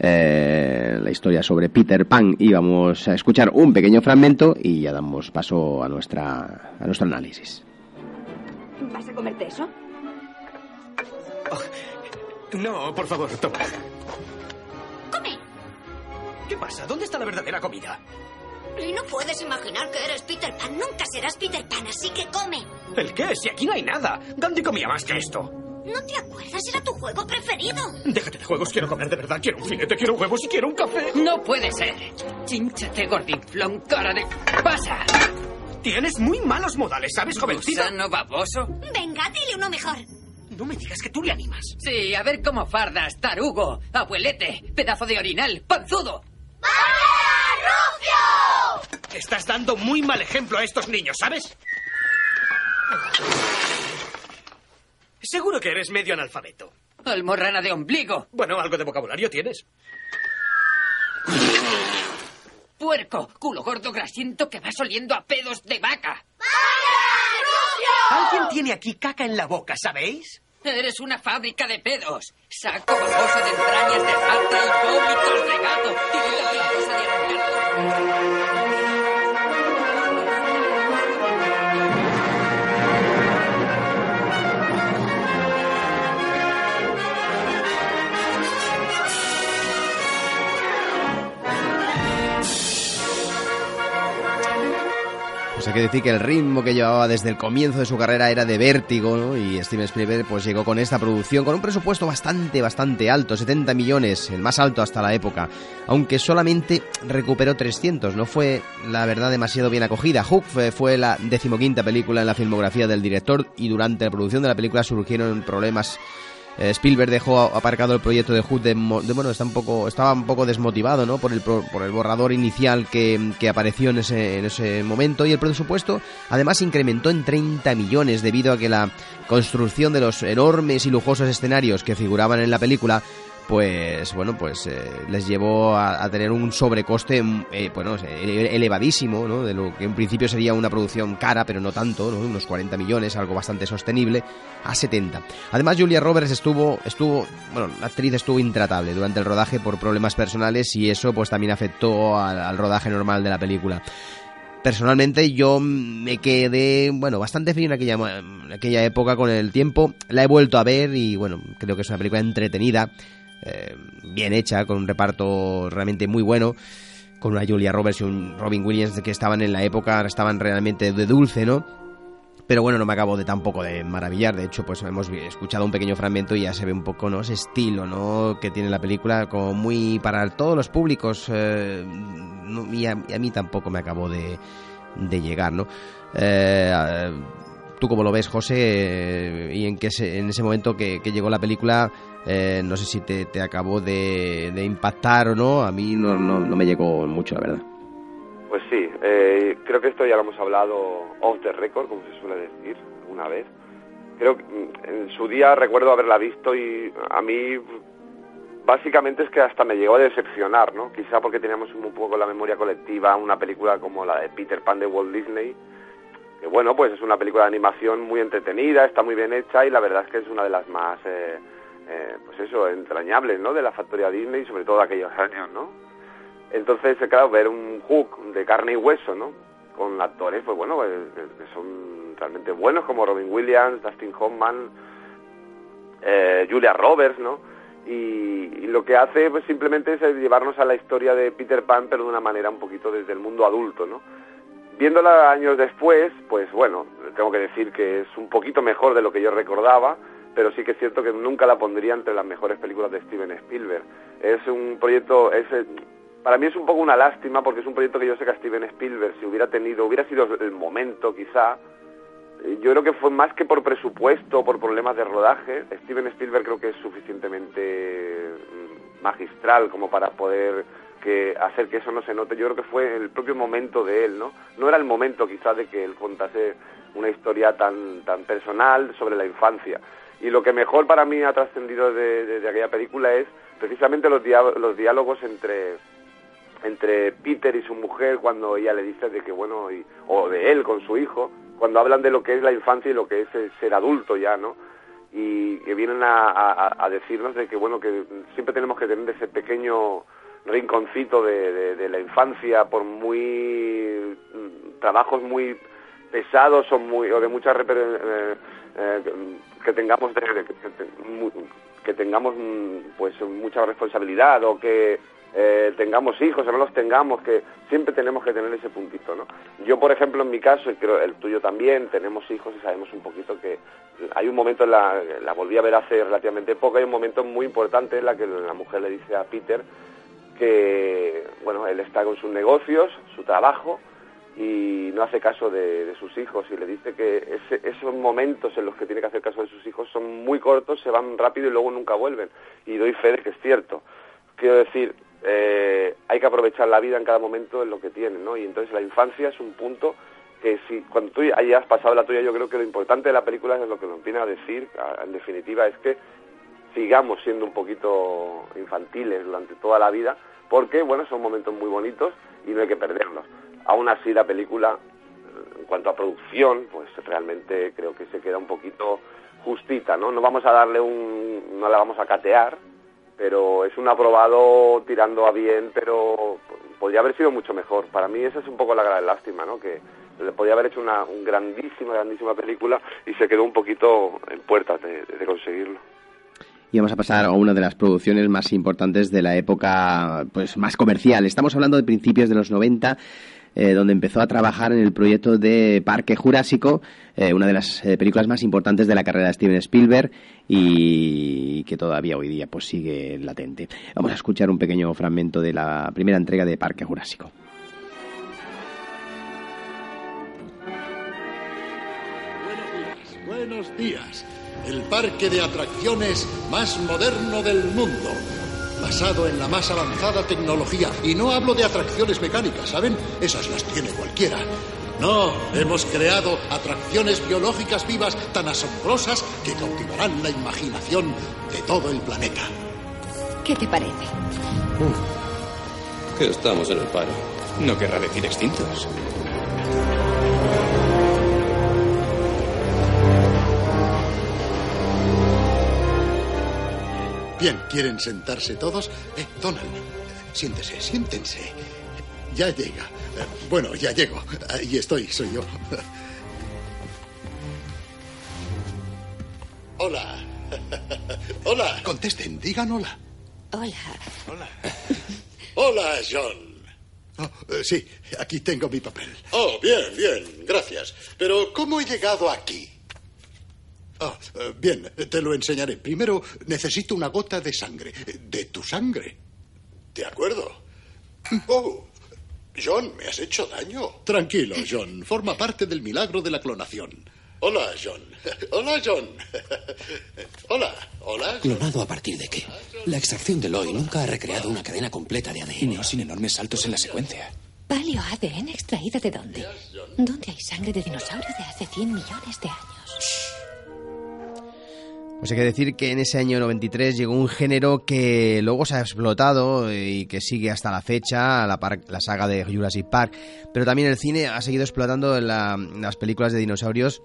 eh, la historia sobre Peter Pan. Y vamos a escuchar un pequeño fragmento y ya damos paso a, nuestra, a nuestro análisis. ¿Vas a comerte eso? No, por favor, toma. ¡Come! ¿Qué pasa? ¿Dónde está la verdadera comida? Y no puedes imaginar que eres Peter Pan. Nunca serás Peter Pan, así que come. ¿El qué? Si aquí no hay nada. Gandhi comía más que esto. ¿No te acuerdas? Era tu juego preferido. Déjate de juegos, quiero comer de verdad. Quiero un filete, quiero huevos y quiero un café. No puede ser. Chínchate, gordinflón, cara de... ¡Pasa! Tienes muy malos modales, ¿sabes, jovencito? ¿Gusano baboso? Venga, dile uno mejor. No me digas que tú le animas. Sí, a ver cómo fardas, tarugo, abuelete, pedazo de orinal, panzudo. Estás dando muy mal ejemplo a estos niños, ¿sabes? Seguro que eres medio analfabeto. Almorrana de ombligo. Bueno, algo de vocabulario tienes. Puerco, culo gordo grasiento que vas oliendo a pedos de vaca. Alguien tiene aquí caca en la boca, ¿sabéis? Eres una fábrica de pedos. Saco baboso de entrañas de falta y vómitos de gato. Típica que decir que el ritmo que llevaba desde el comienzo de su carrera era de vértigo. Y Steven Spielberg pues llegó con esta producción con un presupuesto bastante, bastante alto, 70 millones, el más alto hasta la época, aunque solamente recuperó 300, no fue la verdad demasiado bien acogida. Hook fue la decimoquinta película en la filmografía del director y durante la producción de la película surgieron problemas eh, Spielberg dejó aparcado el proyecto de Hood de, de- bueno está un poco estaba un poco desmotivado no por el por el borrador inicial que, que apareció en ese en ese momento. Y el presupuesto además incrementó en 30 millones debido a que la construcción de los enormes y lujosos escenarios que figuraban en la película pues bueno pues eh, les llevó a, tener un sobrecoste mm, eh, bueno ele- elevadísimo ¿no? de lo que en principio sería una producción cara pero no tanto ¿no? unos 40 millones algo bastante sostenible a 70 además Julia Roberts estuvo estuvo bueno la actriz estuvo intratable durante el rodaje por problemas personales y eso pues también afectó al, al rodaje normal de la película Personalmente yo me quedé, bueno, bastante frío en aquella, en aquella época con el tiempo. La he vuelto a ver y, bueno, creo que es una película entretenida, eh, bien hecha, con un reparto realmente muy bueno, con una Julia Roberts y un Robin Williams que estaban en la época, estaban realmente de dulce, ¿no? Pero bueno, no me acabo de tampoco de maravillar. De hecho, pues hemos escuchado un pequeño fragmento y ya se ve un poco, ¿no? Ese estilo, ¿no? Que tiene la película, como muy para todos los públicos. eh, y, a, y mí tampoco me acabó de, de llegar, ¿no? Eh, ¿Tú cómo lo ves, José? Eh, y en, se- en ese momento que, llegó la película, eh, no sé si te, acabó de, impactar o no. A mí no me llegó mucho, la verdad. Pues sí, eh, creo que esto ya lo hemos hablado off the record, como se suele decir, una vez. Creo que mm, en su día recuerdo haberla visto y a mí básicamente es que hasta me llegó a decepcionar, ¿no? Quizá porque teníamos un poco la memoria colectiva una película como la de Peter Pan de Walt Disney, que bueno, pues es una película de animación muy entretenida, está muy bien hecha y la verdad es que es una de las más, eh, eh, pues eso, entrañables, ¿no? De la factoría Disney, sobre todo de aquellos años, ¿no? Entonces, eh, claro, ver un Hook de carne y hueso, ¿no? Con actores, pues bueno, pues, que que son realmente buenos como Robin Williams, Dustin Hoffman, eh, Julia Roberts, ¿no? Y, lo que hace pues simplemente es llevarnos a la historia de Peter Pan, pero de una manera un poquito desde el mundo adulto, ¿no? Viéndola años después, pues bueno, tengo que decir que es un poquito mejor de lo que yo recordaba, pero sí que es cierto que nunca la pondría entre las mejores películas de Steven Spielberg. Es un proyecto, es, eh, para mí es un poco una lástima porque es un proyecto que yo sé que a Steven Spielberg, si hubiera tenido, hubiera sido el momento quizá, eh, yo creo que fue más que por presupuesto, por problemas de rodaje. Steven Spielberg creo que es suficientemente mm, magistral como para poder que hacer que eso no se note. Yo creo que fue el propio momento de él, ¿no? No era el momento quizás de que él contase una historia tan tan personal sobre la infancia. Y lo que mejor para mí ha trascendido de, de, aquella película es precisamente los, los diálogos entre entre Peter y su mujer cuando ella le dice de que bueno y, o de él con su hijo cuando hablan de lo que es la infancia y lo que es ser adulto ya no y que vienen a, a, decirnos de que bueno que siempre tenemos que tener ese pequeño rinconcito de, la infancia por muy mm, trabajos muy pesados o muy o de mucha eh, eh, que tengamos que, tengamos mm, pues mucha responsabilidad o que eh, tengamos hijos o no los tengamos, que siempre tenemos que tener ese puntito, ¿no? Yo, por ejemplo, en mi caso, y creo el tuyo también, tenemos hijos y sabemos un poquito que hay un momento, en la, la volví a ver hace relativamente poco, hay un momento muy importante en la que la mujer le dice a Peter que, bueno, él está con sus negocios, su trabajo, y no hace caso de, sus hijos y le dice que esos momentos en los que tiene que hacer caso de sus hijos son muy cortos, se van rápido y luego nunca vuelven. Y doy fe de que es cierto. Quiero decir, eh, hay que aprovechar la vida en cada momento en lo que tiene, ¿no? Y entonces la infancia es un punto que si cuando tú hayas pasado la tuya, yo creo que lo importante de la película es lo que nos viene a decir, en definitiva, es que sigamos siendo un poquito infantiles durante toda la vida, porque, bueno, son momentos muy bonitos y no hay que perderlos. Aún así, la película, en cuanto a producción, pues realmente creo que se queda un poquito justita, ¿no? No vamos a darle un... no la vamos a catear, pero es un aprobado tirando a bien, pero podría haber sido mucho mejor. Para mí esa es un poco la gran lástima, ¿no? Que le podía haber hecho una grandísima, grandísima película y se quedó un poquito en puertas de, de conseguirlo. Y vamos a pasar a una de las producciones más importantes de la época pues más comercial. Estamos hablando de principios de los 90 eh, donde empezó a trabajar en el proyecto de Parque Jurásico, eh, una de las eh, películas más importantes de la carrera de Steven Spielberg y que todavía hoy día pues sigue latente. Vamos a escuchar un pequeño fragmento de la primera entrega de Parque Jurásico. Buenos días, buenos días. El parque de atracciones más moderno del mundo basado en la más avanzada tecnología. Y no hablo de atracciones mecánicas, ¿saben? Esas las tiene cualquiera. No, hemos creado atracciones biológicas vivas tan asombrosas que cautivarán la imaginación de todo el planeta. ¿Qué te parece? que estamos en el paro. No querrá decir extintos. Bien, ¿quieren sentarse todos? Eh, Donald, siéntese, siéntense. Ya llega. Eh, bueno, ya llego. Ahí estoy, soy yo. Hola. Hola. Contesten, digan hola. Hola. Hola. Hola, John. Oh, eh, sí, aquí tengo mi papel. Oh, bien, bien, gracias. Pero, ¿cómo he llegado aquí? Ah, eh, bien, te lo enseñaré. Primero necesito una gota de sangre. De tu sangre. De acuerdo. Oh, John, ¿me has hecho daño? Tranquilo, John. Forma parte del milagro de la clonación. Hola, John. Hola, John. Hola, hola. ¿Clonado a partir de qué? La extracción de Loy nunca ha recreado una cadena completa de ADN. Sin enormes saltos en la secuencia. ¿Paleo ADN extraído de dónde? ¿Dónde hay sangre de dinosaurio de hace 100 millones de años? Pues hay que decir que en ese año 93 llegó un género que luego se ha explotado y que sigue hasta la fecha, la, la saga de Jurassic Park, pero también el cine ha seguido explotando las películas de dinosaurios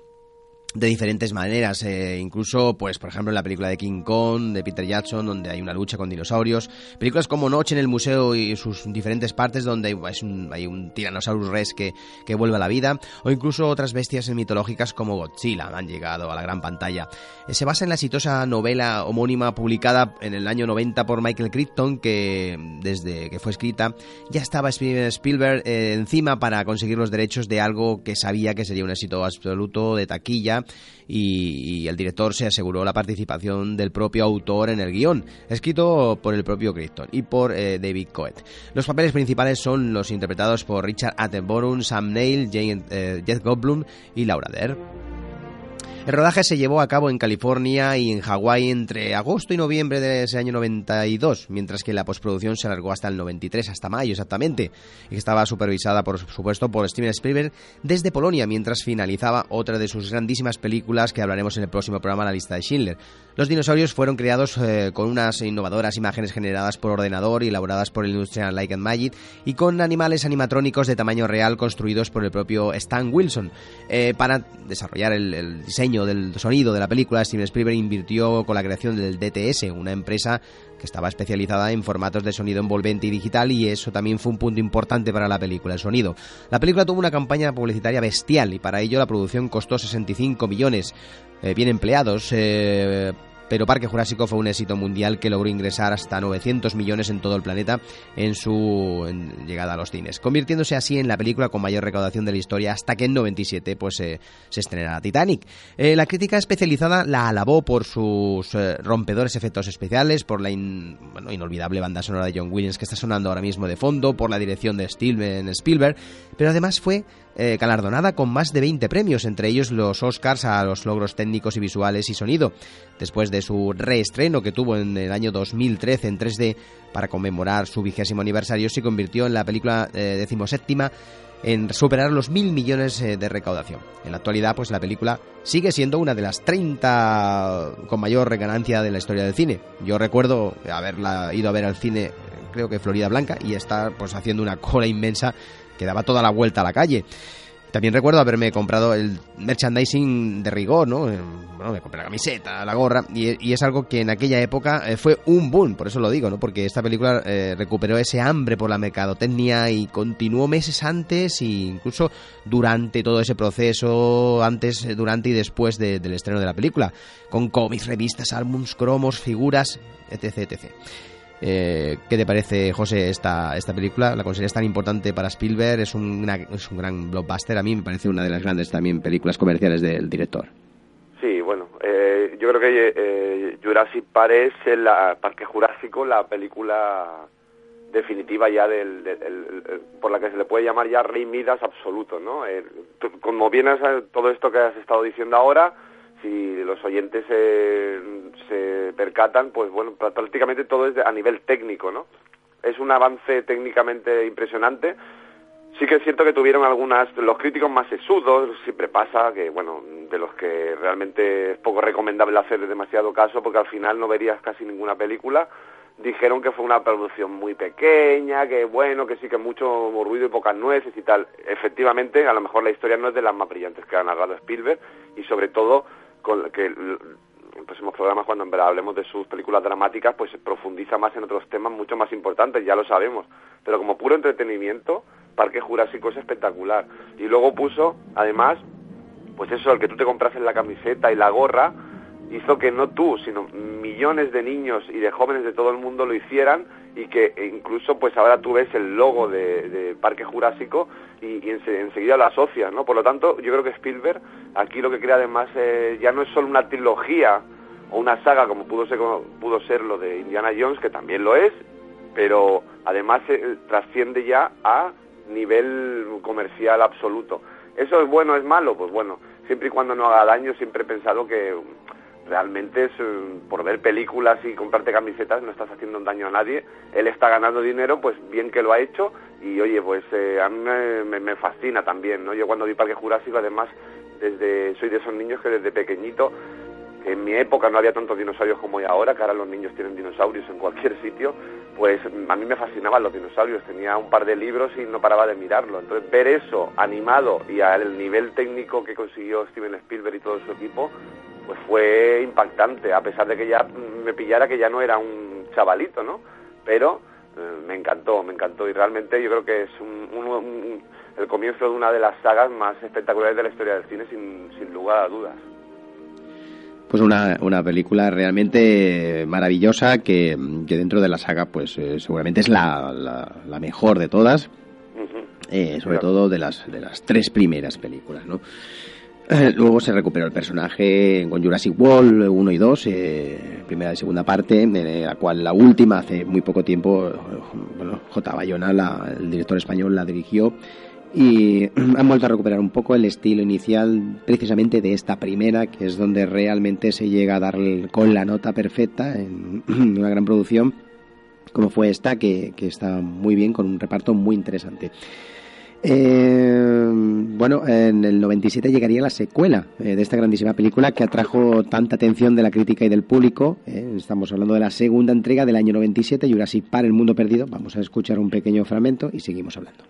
de diferentes maneras, eh, incluso, pues, por ejemplo, en la película de King Kong, de Peter Jackson, donde hay una lucha con dinosaurios, películas como Noche en el Museo y sus diferentes partes, donde hay un, hay Tyrannosaurus Rex que, que vuelve a la vida, o incluso otras bestias mitológicas como Godzilla han llegado a la gran pantalla. Eh, se basa en la exitosa novela homónima publicada en el año 90 por Michael Crichton, que desde que fue escrita ya estaba Spielberg eh, encima para conseguir los derechos de algo que sabía que sería un éxito absoluto de taquilla y, el director se aseguró la participación del propio autor en el guion, escrito por el propio Crichton y por eh, David Coet. Los papeles principales son los interpretados por Richard Attenborough, Sam Neill, Jane, eh, Jeff Goldblum y Laura Dern. El rodaje se llevó a cabo en California y en Hawái entre agosto y noviembre de ese año 92, mientras que la postproducción se alargó hasta el 93, hasta mayo exactamente, y estaba supervisada, por supuesto, por Steven Spielberg desde Polonia, mientras finalizaba otra de sus grandísimas películas que hablaremos en el próximo programa, La lista de Schindler. Los dinosaurios fueron creados eh, con unas innovadoras imágenes generadas por ordenador y elaboradas por el Industrial Light and Magic y con animales animatrónicos de tamaño real construidos por el propio Stan Wilson. Eh, para desarrollar el diseño del sonido de la película, Steven Spielberg invirtió con la creación del DTS, una empresa que estaba especializada en formatos de sonido envolvente y digital y eso también fue un punto importante para la película, el sonido. La película tuvo una campaña publicitaria bestial y para ello la producción costó 65 millones eh, bien empleados. Eh, pero Parque Jurásico fue un éxito mundial que logró ingresar hasta 900 millones en todo el planeta en su llegada a los cines, convirtiéndose así en la película con mayor recaudación de la historia hasta que en 97 pues, se estrenara Titanic. Eh, la crítica especializada la alabó por sus eh, rompedores efectos especiales, por la inolvidable banda sonora de John Williams que está sonando ahora mismo de fondo, por la dirección de Steven Spielberg, pero además fue eh, galardonada con más de 20 premios, entre ellos los Oscars a los logros técnicos y visuales y sonido. Después de su reestreno que tuvo en el año 2013 en 3D para conmemorar su vigésimo aniversario, se convirtió en la película eh, en superar los mil millones eh, de recaudación. En la actualidad, pues la película sigue siendo una de las 30 con mayor ganancia de la historia del cine. Yo recuerdo haberla ido a ver al cine, creo que Florida Blanca, y estar pues haciendo una cola inmensa que daba toda la vuelta a la calle. También recuerdo haberme comprado el merchandising de rigor, ¿no? Eh, bueno, me compré la camiseta, la gorra, y, es algo que en aquella época eh, fue un boom, por eso lo digo, ¿no? Porque esta película eh, recuperó ese hambre por la mercadotecnia y continuó meses antes e incluso durante todo ese proceso, antes, durante y después del estreno de la película, con cómics, revistas, álbums, cromos, figuras, etc, etc. Eh, ¿Qué te parece, José, esta, esta película? ¿La consideras tan importante para Spielberg? ¿Es un, es un gran blockbuster? A mí me parece una de las grandes también películas comerciales del director. Sí, bueno, eh, yo creo que eh, Jurassic Park es el Parque Jurásico, la película definitiva ya del, por la que se le puede llamar ya Rey Midas absoluto, ¿no? como vienes a todo esto que has estado diciendo ahora, si los oyentes se, percatan, pues bueno, prácticamente todo es a nivel técnico, ¿no? Es un avance técnicamente impresionante. Sí que es cierto que tuvieron algunas, los críticos más sesudos, siempre pasa que, bueno, de los que realmente es poco recomendable hacer demasiado caso porque al final no verías casi ninguna película. Dijeron que fue una producción muy pequeña, que bueno, que sí que mucho ruido y pocas nueces y tal. Efectivamente, a lo mejor la historia no es de las más brillantes que ha narrado Spielberg y sobre todo con que en próximos programas cuando en verdad hablemos de sus películas dramáticas pues profundiza más en otros temas mucho más importantes, ya lo sabemos, pero como puro entretenimiento, Parque Jurásico es espectacular. Y luego puso, además, pues eso, el que tú te compras en la camiseta y la gorra, hizo que no tú, sino millones de niños y de jóvenes de todo el mundo lo hicieran y que incluso pues ahora tú ves el logo de, Parque Jurásico y, enseguida lo asocias, ¿no? Por lo tanto, yo creo que Spielberg aquí lo que crea además eh, ya no es solo una trilogía o una saga como pudo ser, pudo ser lo de Indiana Jones, que también lo es, pero además eh, trasciende ya a nivel comercial absoluto. ¿Eso es bueno, es malo? Pues bueno, siempre y cuando no haga daño, siempre he pensado que realmente es eh, por ver películas y comprarte camisetas no estás haciendo un daño a nadie. Él está ganando dinero pues bien que lo ha hecho. Y oye pues eh, a mí me, fascina también no yo cuando vi Parque Jurásico además desde soy de esos niños que desde pequeñito en mi época no había tantos dinosaurios como hay ahora, que ahora los niños tienen dinosaurios en cualquier sitio, pues a mí me fascinaban los dinosaurios, tenía un par de libros y no paraba de mirarlo. Entonces ver eso animado y al nivel técnico que consiguió Steven Spielberg y todo su equipo, pues fue impactante, a pesar de que ya me pillara que ya no era un chavalito, ¿no? Pero eh, me encantó, me encantó y realmente yo creo que es el comienzo de una de las sagas más espectaculares de la historia del cine sin, sin lugar a dudas pues una, una película realmente maravillosa que, dentro de la saga pues eh, seguramente es la, la, mejor de todas eh, sobre todo de las de las tres primeras películas no eh, luego se recuperó el personaje con Jurassic World 1 y 2 primera y segunda parte la cual la última hace muy poco tiempo bueno, J. Bayona el director español la dirigió y han vuelto a recuperar un poco el estilo inicial precisamente de esta primera, que es donde realmente se llega a dar con la nota perfecta en una gran producción como fue esta, que, está muy bien, con un reparto muy interesante. Eh, bueno, en el 97 llegaría la secuela eh, de esta grandísima película que atrajo tanta atención de la crítica y del público. Eh, estamos hablando de la segunda entrega del año 97, Jurassic Park, El Mundo Perdido. Vamos a escuchar un pequeño fragmento y seguimos hablando.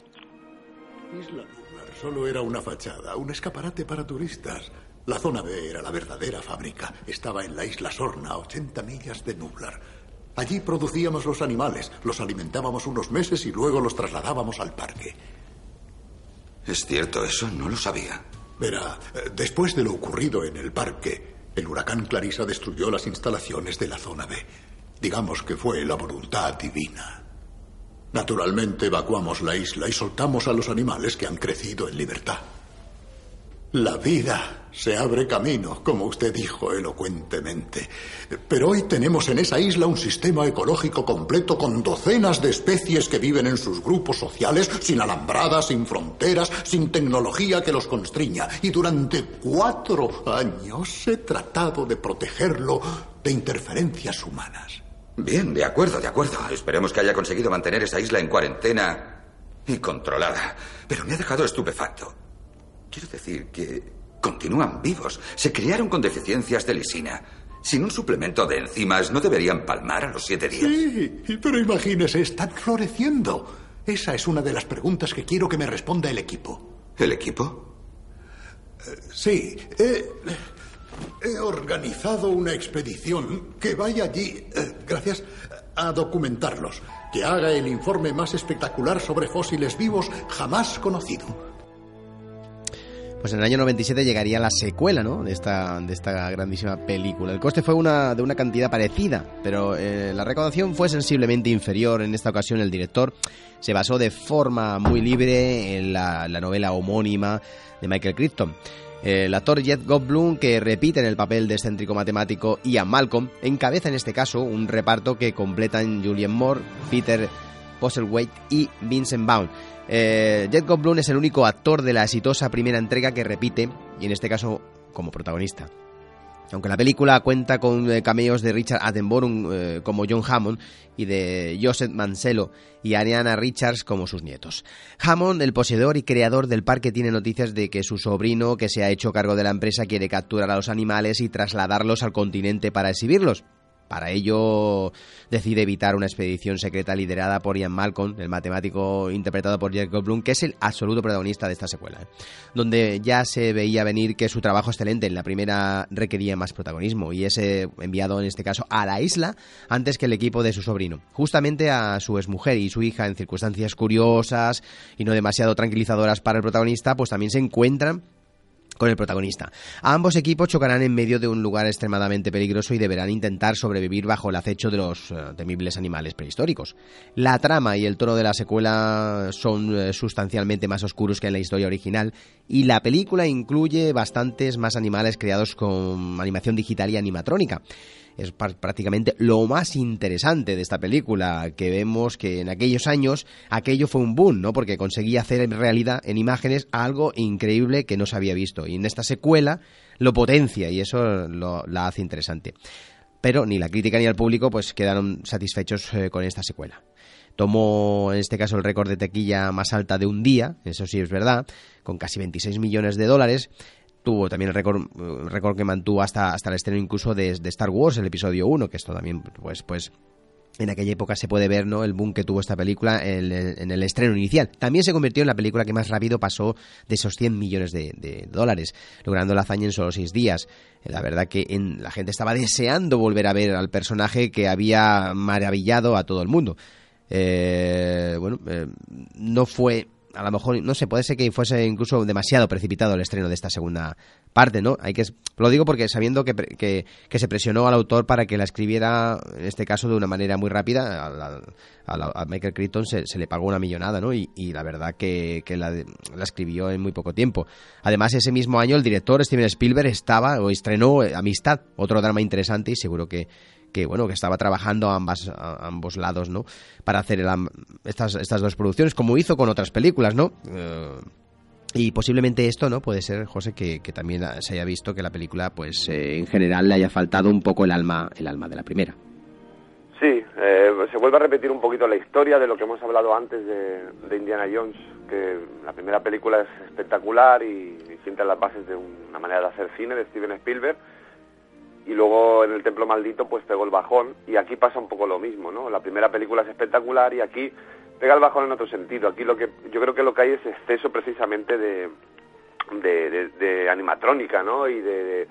Solo era una fachada, un escaparate para turistas. La zona B era la verdadera fábrica. Estaba en la isla Sorna, a 80 millas de Nublar. Allí producíamos los animales, los alimentábamos unos meses y luego los trasladábamos al parque. ¿Es cierto eso? No lo sabía. Verá, eh, después de lo ocurrido en el parque, el huracán Clarisa destruyó las instalaciones de la zona B. Digamos que fue la voluntad divina. Naturalmente evacuamos la isla y soltamos a los animales que han crecido en libertad. La vida se abre camino, como usted dijo elocuentemente. Pero hoy tenemos en esa isla un sistema ecológico completo con docenas de especies que viven en sus grupos sociales, sin alambradas, sin fronteras, sin tecnología que los constriña. Y durante cuatro años he tratado de protegerlo de interferencias humanas. Bien, de acuerdo, de acuerdo. Esperemos que haya conseguido mantener esa isla en cuarentena y controlada. Pero me ha dejado estupefacto. Quiero decir que continúan vivos. Se criaron con deficiencias de lisina. Sin un suplemento de enzimas, ¿no deberían palmar a los siete días? Sí, pero imagínese, están floreciendo. Esa es una de las preguntas que quiero que me responda el equipo. ¿El equipo? Eh, sí. Eh, He organizado una expedición que vaya allí, eh, gracias, a documentarlos, que haga el informe más espectacular sobre fósiles vivos jamás conocido. Pues en el año 97 llegaría la secuela ¿no? de, esta, de esta grandísima película. El coste fue una, de una cantidad parecida, pero eh, la recaudación fue sensiblemente inferior. En esta ocasión el director se basó de forma muy libre en la, la novela homónima de Michael Crichton. El actor Jet Goldblum, que repite en el papel de excéntrico matemático Ian Malcolm, encabeza en este caso un reparto que completan Julian Moore, Peter Postlethwaite y Vincent Vaughn. Eh, Jet Goldblum es el único actor de la exitosa primera entrega que repite, y en este caso como protagonista. Aunque la película cuenta con eh, cameos de Richard Attenborough eh, como John Hammond y de Joseph Mansell y Ariana Richards como sus nietos. Hammond, el poseedor y creador del parque, tiene noticias de que su sobrino, que se ha hecho cargo de la empresa, quiere capturar a los animales y trasladarlos al continente para exhibirlos. Para ello decide evitar una expedición secreta liderada por Ian Malcolm, el matemático interpretado por Jacob Bloom, que es el absoluto protagonista de esta secuela, ¿eh? donde ya se veía venir que su trabajo excelente en la primera requería más protagonismo y es eh, enviado en este caso a la isla antes que el equipo de su sobrino, justamente a su exmujer y su hija en circunstancias curiosas y no demasiado tranquilizadoras para el protagonista, pues también se encuentran con el protagonista. Ambos equipos chocarán en medio de un lugar extremadamente peligroso y deberán intentar sobrevivir bajo el acecho de los eh, temibles animales prehistóricos. La trama y el tono de la secuela son eh, sustancialmente más oscuros que en la historia original y la película incluye bastantes más animales creados con animación digital y animatrónica es prácticamente lo más interesante de esta película, que vemos que en aquellos años aquello fue un boom, ¿no? Porque conseguía hacer en realidad en imágenes algo increíble que no se había visto. Y en esta secuela lo potencia y eso lo, la hace interesante. Pero ni la crítica ni el público pues quedaron satisfechos eh, con esta secuela tomó en este caso el récord de tequilla más alta de un día, eso sí es verdad, con casi 26 millones de dólares, tuvo también el récord, récord que mantuvo hasta, hasta el estreno incluso de, de Star Wars, el episodio 1, que esto también, pues, pues en aquella época se puede ver ¿no? el boom que tuvo esta película en, el estreno inicial. También se convirtió en la película que más rápido pasó de esos 100 millones de, dólares, logrando la hazaña en solo seis días. La verdad que la gente estaba deseando volver a ver al personaje que había maravillado a todo el mundo. Eh, bueno, eh, no fue a lo mejor, no sé, puede ser que fuese incluso demasiado precipitado el estreno de esta segunda parte, ¿no? Hay que, lo digo porque sabiendo que, que, que se presionó al autor para que la escribiera, en este caso, de una manera muy rápida, a, Michael Crichton se, le pagó una millonada, ¿no? Y, y la verdad que, que la, la, escribió en muy poco tiempo. Además, ese mismo año el director Steven Spielberg estaba o estrenó Amistad, otro drama interesante y seguro que que bueno que estaba trabajando a, ambas, a ambos lados no para hacer el, estas estas dos producciones como hizo con otras películas no eh, y posiblemente esto no puede ser José que, que, también se haya visto que la película pues eh, en general le haya faltado un poco el alma el alma de la primera. Sí eh, se vuelve a repetir un poquito la historia de lo que hemos hablado antes de, Indiana Jones que la primera película es espectacular y, y sienta las bases de una manera de hacer cine de Steven Spielberg y luego en el Templo Maldito pues pegó el bajón y aquí pasa un poco lo mismo, ¿no? La primera película es espectacular y aquí pega el bajón en otro sentido. Aquí lo que yo creo que lo que hay es exceso precisamente de de, de, de animatrónica, ¿no? Y de,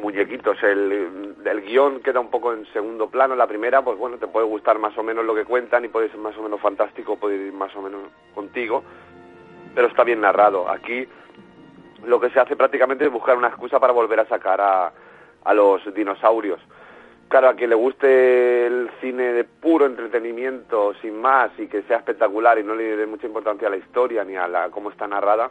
muñequitos. El, el guion queda un poco en segundo plano. La primera, pues bueno, te puede gustar más o menos lo que cuentan y puede ser más o menos fantástico, puede ir más o menos contigo, pero está bien narrado. Aquí lo que se hace prácticamente es buscar una excusa para volver a sacar a a los dinosaurios. Claro, a quien le guste el cine de puro entretenimiento, sin más, y que sea espectacular y no le dé mucha importancia a la historia ni a la cómo está narrada,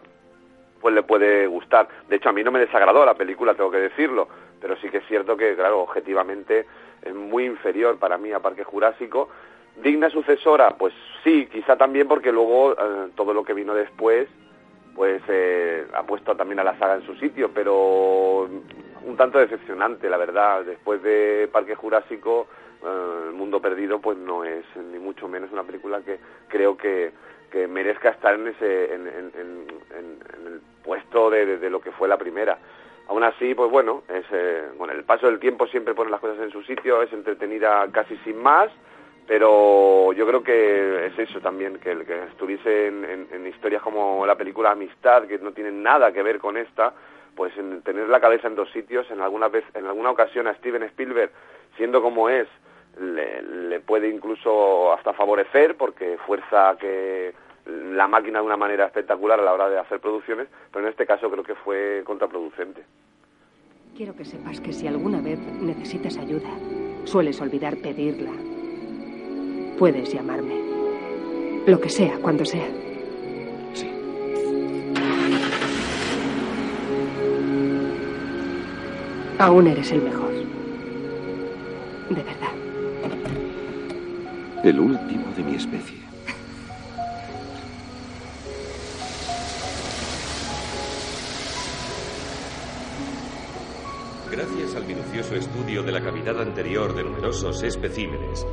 pues le puede gustar. De hecho, a mí no me desagradó la película, tengo que decirlo, pero sí que es cierto que, claro, objetivamente es muy inferior para mí a Parque Jurásico. Digna sucesora, pues sí, quizá también porque luego eh, todo lo que vino después, pues eh, ha puesto también a la saga en su sitio, pero un tanto decepcionante, la verdad. Después de Parque Jurásico, eh, El Mundo Perdido, pues no es ni mucho menos una película que creo que, que merezca estar en ese en, en, en, en el puesto de, de, lo que fue la primera. Aún así, pues bueno, es, eh, bueno, el paso del tiempo siempre pone las cosas en su sitio, es entretenida casi sin más, pero yo creo que es eso también, que, que estuviese en, en historias como la película Amistad, que no tienen nada que ver con esta, pues en tener la cabeza en dos sitios, en alguna vez, en alguna ocasión a Steven Spielberg, siendo como es, le, le puede incluso hasta favorecer porque fuerza que la máquina de una manera espectacular a la hora de hacer producciones, pero en este caso creo que fue contraproducente. Quiero que sepas que si alguna vez necesitas ayuda, sueles olvidar pedirla. Puedes llamarme. Lo que sea, cuando sea. Aún eres el mejor. De verdad. El último de mi especie. Gracias al minucioso estudio de la cavidad anterior de numerosos especímenes,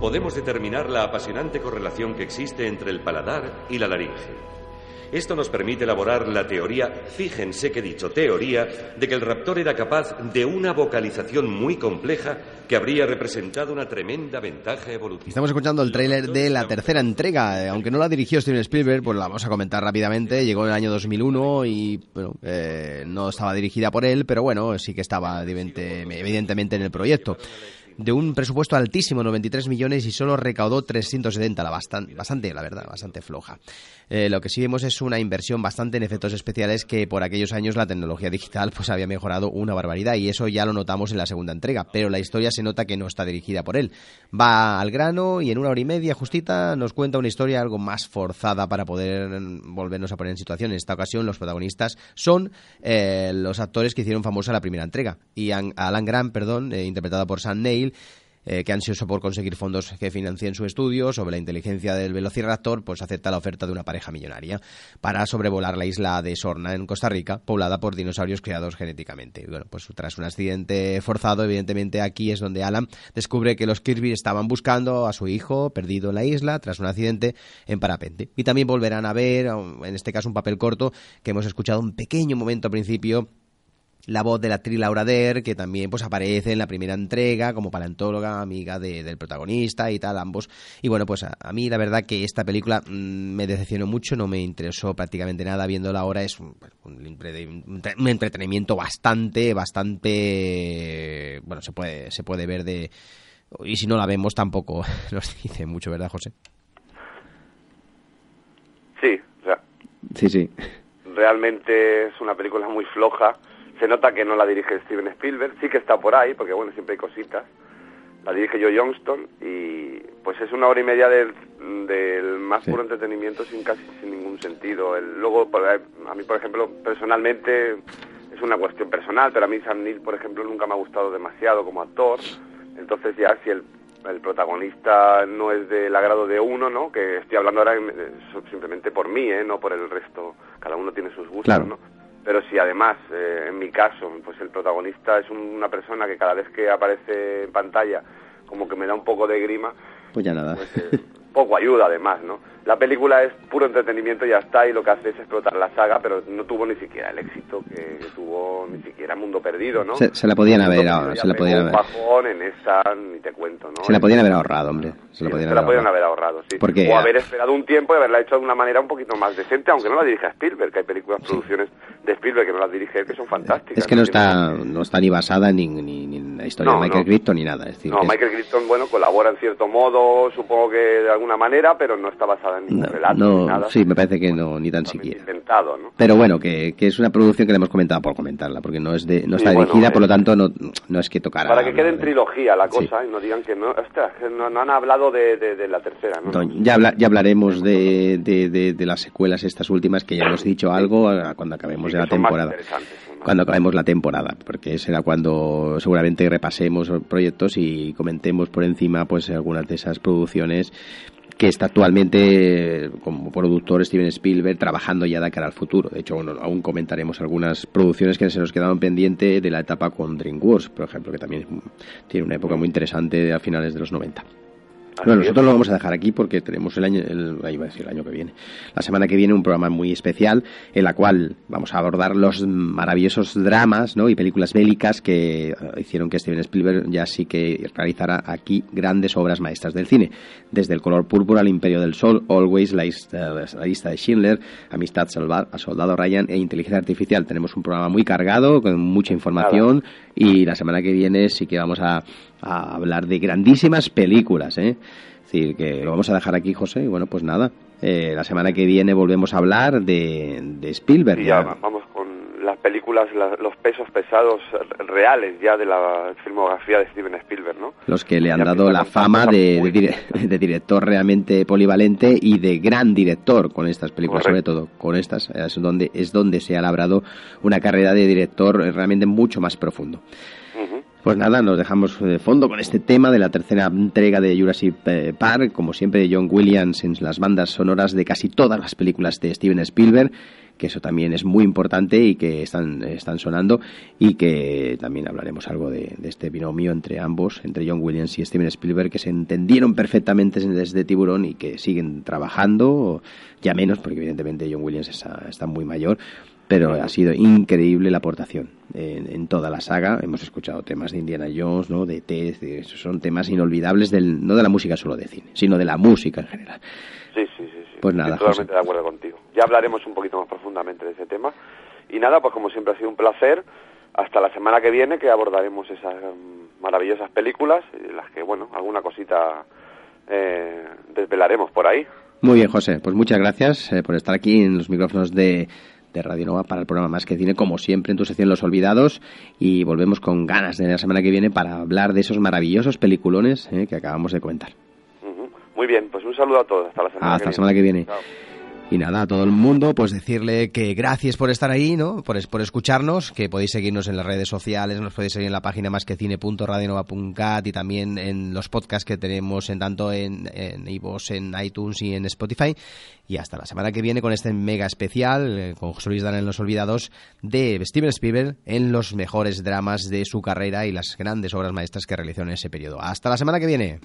podemos determinar la apasionante correlación que existe entre el paladar y la laringe. Esto nos permite elaborar la teoría, fíjense que he dicho teoría, de que el raptor era capaz de una vocalización muy compleja que habría representado una tremenda ventaja evolutiva. Estamos escuchando el tráiler de la tercera entrega, eh, aunque no la dirigió Steven Spielberg, pues la vamos a comentar rápidamente. Llegó en el año 2001 y bueno, eh, no estaba dirigida por él, pero bueno, sí que estaba evidente, evidentemente en el proyecto de un presupuesto altísimo, 93 millones, y solo recaudó 370, la bastante, bastante la verdad, bastante floja. Eh, lo que sí vemos es una inversión bastante en efectos especiales que por aquellos años la tecnología digital pues había mejorado una barbaridad y eso ya lo notamos en la segunda entrega, pero la historia se nota que no está dirigida por él. Va al grano y en una hora y media justita nos cuenta una historia algo más forzada para poder volvernos a poner en situación. En esta ocasión los protagonistas son eh, los actores que hicieron famosa la primera entrega y Alan Grant, perdón, eh, interpretada por Sam Neill, eh, que ansioso por conseguir fondos que financien su estudio sobre la inteligencia del velociraptor, pues acepta la oferta de una pareja millonaria para sobrevolar la isla de Sorna en Costa Rica, poblada por dinosaurios creados genéticamente. Bueno, pues tras un accidente forzado, evidentemente aquí es donde Alan descubre que los Kirby estaban buscando a su hijo perdido en la isla tras un accidente en parapente. Y también volverán a ver, en este caso un papel corto, que hemos escuchado un pequeño momento al principio la voz de la actriz Laura Der, que también pues aparece en la primera entrega como paleontóloga, amiga del protagonista y tal, ambos. Y bueno, pues a, mí la verdad que esta película mm, me decepcionó mucho, no me interesó prácticamente nada viéndola ahora, es un, un, entretenimiento bastante, bastante, bueno, se puede, se puede ver de... Y si no la vemos tampoco nos dice mucho, ¿verdad, José? Sí, o sea, sí, sí. Realmente es una película muy floja se nota que no la dirige Steven Spielberg, sí que está por ahí, porque bueno, siempre hay cositas. La dirige Joe Johnston y pues es una hora y media del, del más puro entretenimiento sin casi sin ningún sentido. El, luego, a mí, por ejemplo, personalmente es una cuestión personal, pero a mí Sam Neill, por ejemplo, nunca me ha gustado demasiado como actor. Entonces ya si el, el protagonista no es del agrado de uno, ¿no? Que estoy hablando ahora simplemente por mí, ¿eh? No por el resto. Cada uno tiene sus gustos, ¿no? Pero si además, eh, en mi caso, pues el protagonista es una persona que cada vez que aparece en pantalla como que me da un poco de grima, pues ya nada. Pues, eh, poco ayuda además, ¿no? La película es puro entretenimiento y ya está, y lo que hace es explotar la saga, pero no tuvo ni siquiera el éxito que, tuvo ni siquiera Mundo Perdido, ¿no? Se, la podían haber ahorrado, se la podían haber... bajón en esa, ni te cuento, ¿no? Se la podían haber ahorrado, hombre. Se, la podían, haber, ahorrado, sí. o haber esperado un tiempo y haberla hecho de una manera un poquito más decente, aunque no la dirija Spielberg, que hay películas, producciones de Spielberg que no las dirige él, que son fantásticas. Es que no, está, no está ni basada ni, ni, en la historia de Michael Crichton ni nada. Es decir, no, Michael Crichton, bueno, colabora en cierto modo, supongo que de alguna manera, pero no está basada en ningún relato. No, ni nada. sí, me parece que no, ni tan siquiera. Inventado, ¿no? Pero bueno, que, que, es una producción que le hemos comentado por comentarla, porque no es de, no está dirigida, por lo tanto no, no es que tocara. Para que quede en trilogía la cosa y no digan que no, ostras, no, no, han hablado de, de, la tercera, ¿no? ya, habla, ya hablaremos de, de, de, las secuelas estas últimas, que ya hemos dicho algo cuando acabemos de la temporada cuando acabemos la temporada, porque será cuando seguramente repasemos proyectos y comentemos por encima pues algunas de esas producciones que está actualmente como productor Steven Spielberg trabajando ya de cara al futuro. De hecho, aún comentaremos algunas producciones que se nos quedaron pendientes de la etapa con DreamWorks, por ejemplo, que también tiene una época muy interesante a finales de los 90. Bueno, nosotros lo vamos a dejar aquí porque tenemos el año, el, a decir el año que viene, la semana que viene un programa muy especial en la cual vamos a abordar los maravillosos dramas ¿no? y películas bélicas que eh, hicieron que Steven Spielberg ya sí que realizara aquí grandes obras maestras del cine. Desde El color púrpura al Imperio del Sol, Always, La lista, la lista de Schindler, Amistad Salvar, a Soldado Ryan e Inteligencia Artificial. Tenemos un programa muy cargado, con mucha información y la semana que viene sí que vamos a hablar de grandísimas películas, ¿eh? Es decir, que lo vamos a dejar aquí, José, y bueno, pues nada, eh, la semana que viene volvemos a hablar de, de Spielberg. ya, vamos con las películas, los pesos pesados reales ya de la filmografía de Steven Spielberg, ¿no? Los que le han dado la fama de, de, director realmente polivalente y de gran director con estas películas, sobre todo con estas, es donde, es donde se ha labrado una carrera de director realmente mucho más profundo. Pues nada, nos dejamos de fondo con este tema de la tercera entrega de Jurassic eh, Park, como siempre John Williams en las bandas sonoras de casi todas las películas de Steven Spielberg, que eso también es muy importante y que están, están sonando y que también hablaremos algo de, este binomio entre ambos, entre John Williams y Steven Spielberg, que se entendieron perfectamente desde Tiburón y que siguen trabajando, ya menos, porque evidentemente John Williams está, está muy mayor, pero ha sido increíble la aportación en, toda la saga. Hemos escuchado temas de Indiana Jones, ¿no? de T, son temas inolvidables del, no de la música solo de cine, sino de la música en general. Sí. sí. Pues nada, Estoy totalmente de acuerdo contigo. Ya hablaremos un poquito más profundamente de ese tema. Y nada, pues como siempre ha sido un placer. Hasta la semana que viene que abordaremos esas mm, maravillosas películas, las que, bueno, alguna cosita eh, desvelaremos por ahí. Muy bien, José. Pues muchas gracias eh, por estar aquí en los micrófonos de de Radio Nova para el programa Más que Cine, como siempre en tu sección Los Olvidados, y volvemos con ganas de la semana que viene para hablar de esos maravillosos peliculones eh, que acabamos de comentar. Muy bien, pues un saludo a todos. Hasta la semana Hasta la semana que viene. Y nada, a todo el mundo, pues decirle que gracias por estar ahí, ¿no? Por, por escucharnos, que podéis seguirnos en las redes sociales, nos podéis seguir en la página más que cine.radionova.cat y también en los podcasts que tenemos en tanto en, en en iTunes y en Spotify. Y hasta la semana que viene con este mega especial, eh, con José Luis Dan en Los Olvidados, de Steven Spielberg en los mejores dramas de su carrera y las grandes obras maestras que realizó en ese periodo. Hasta la semana que viene.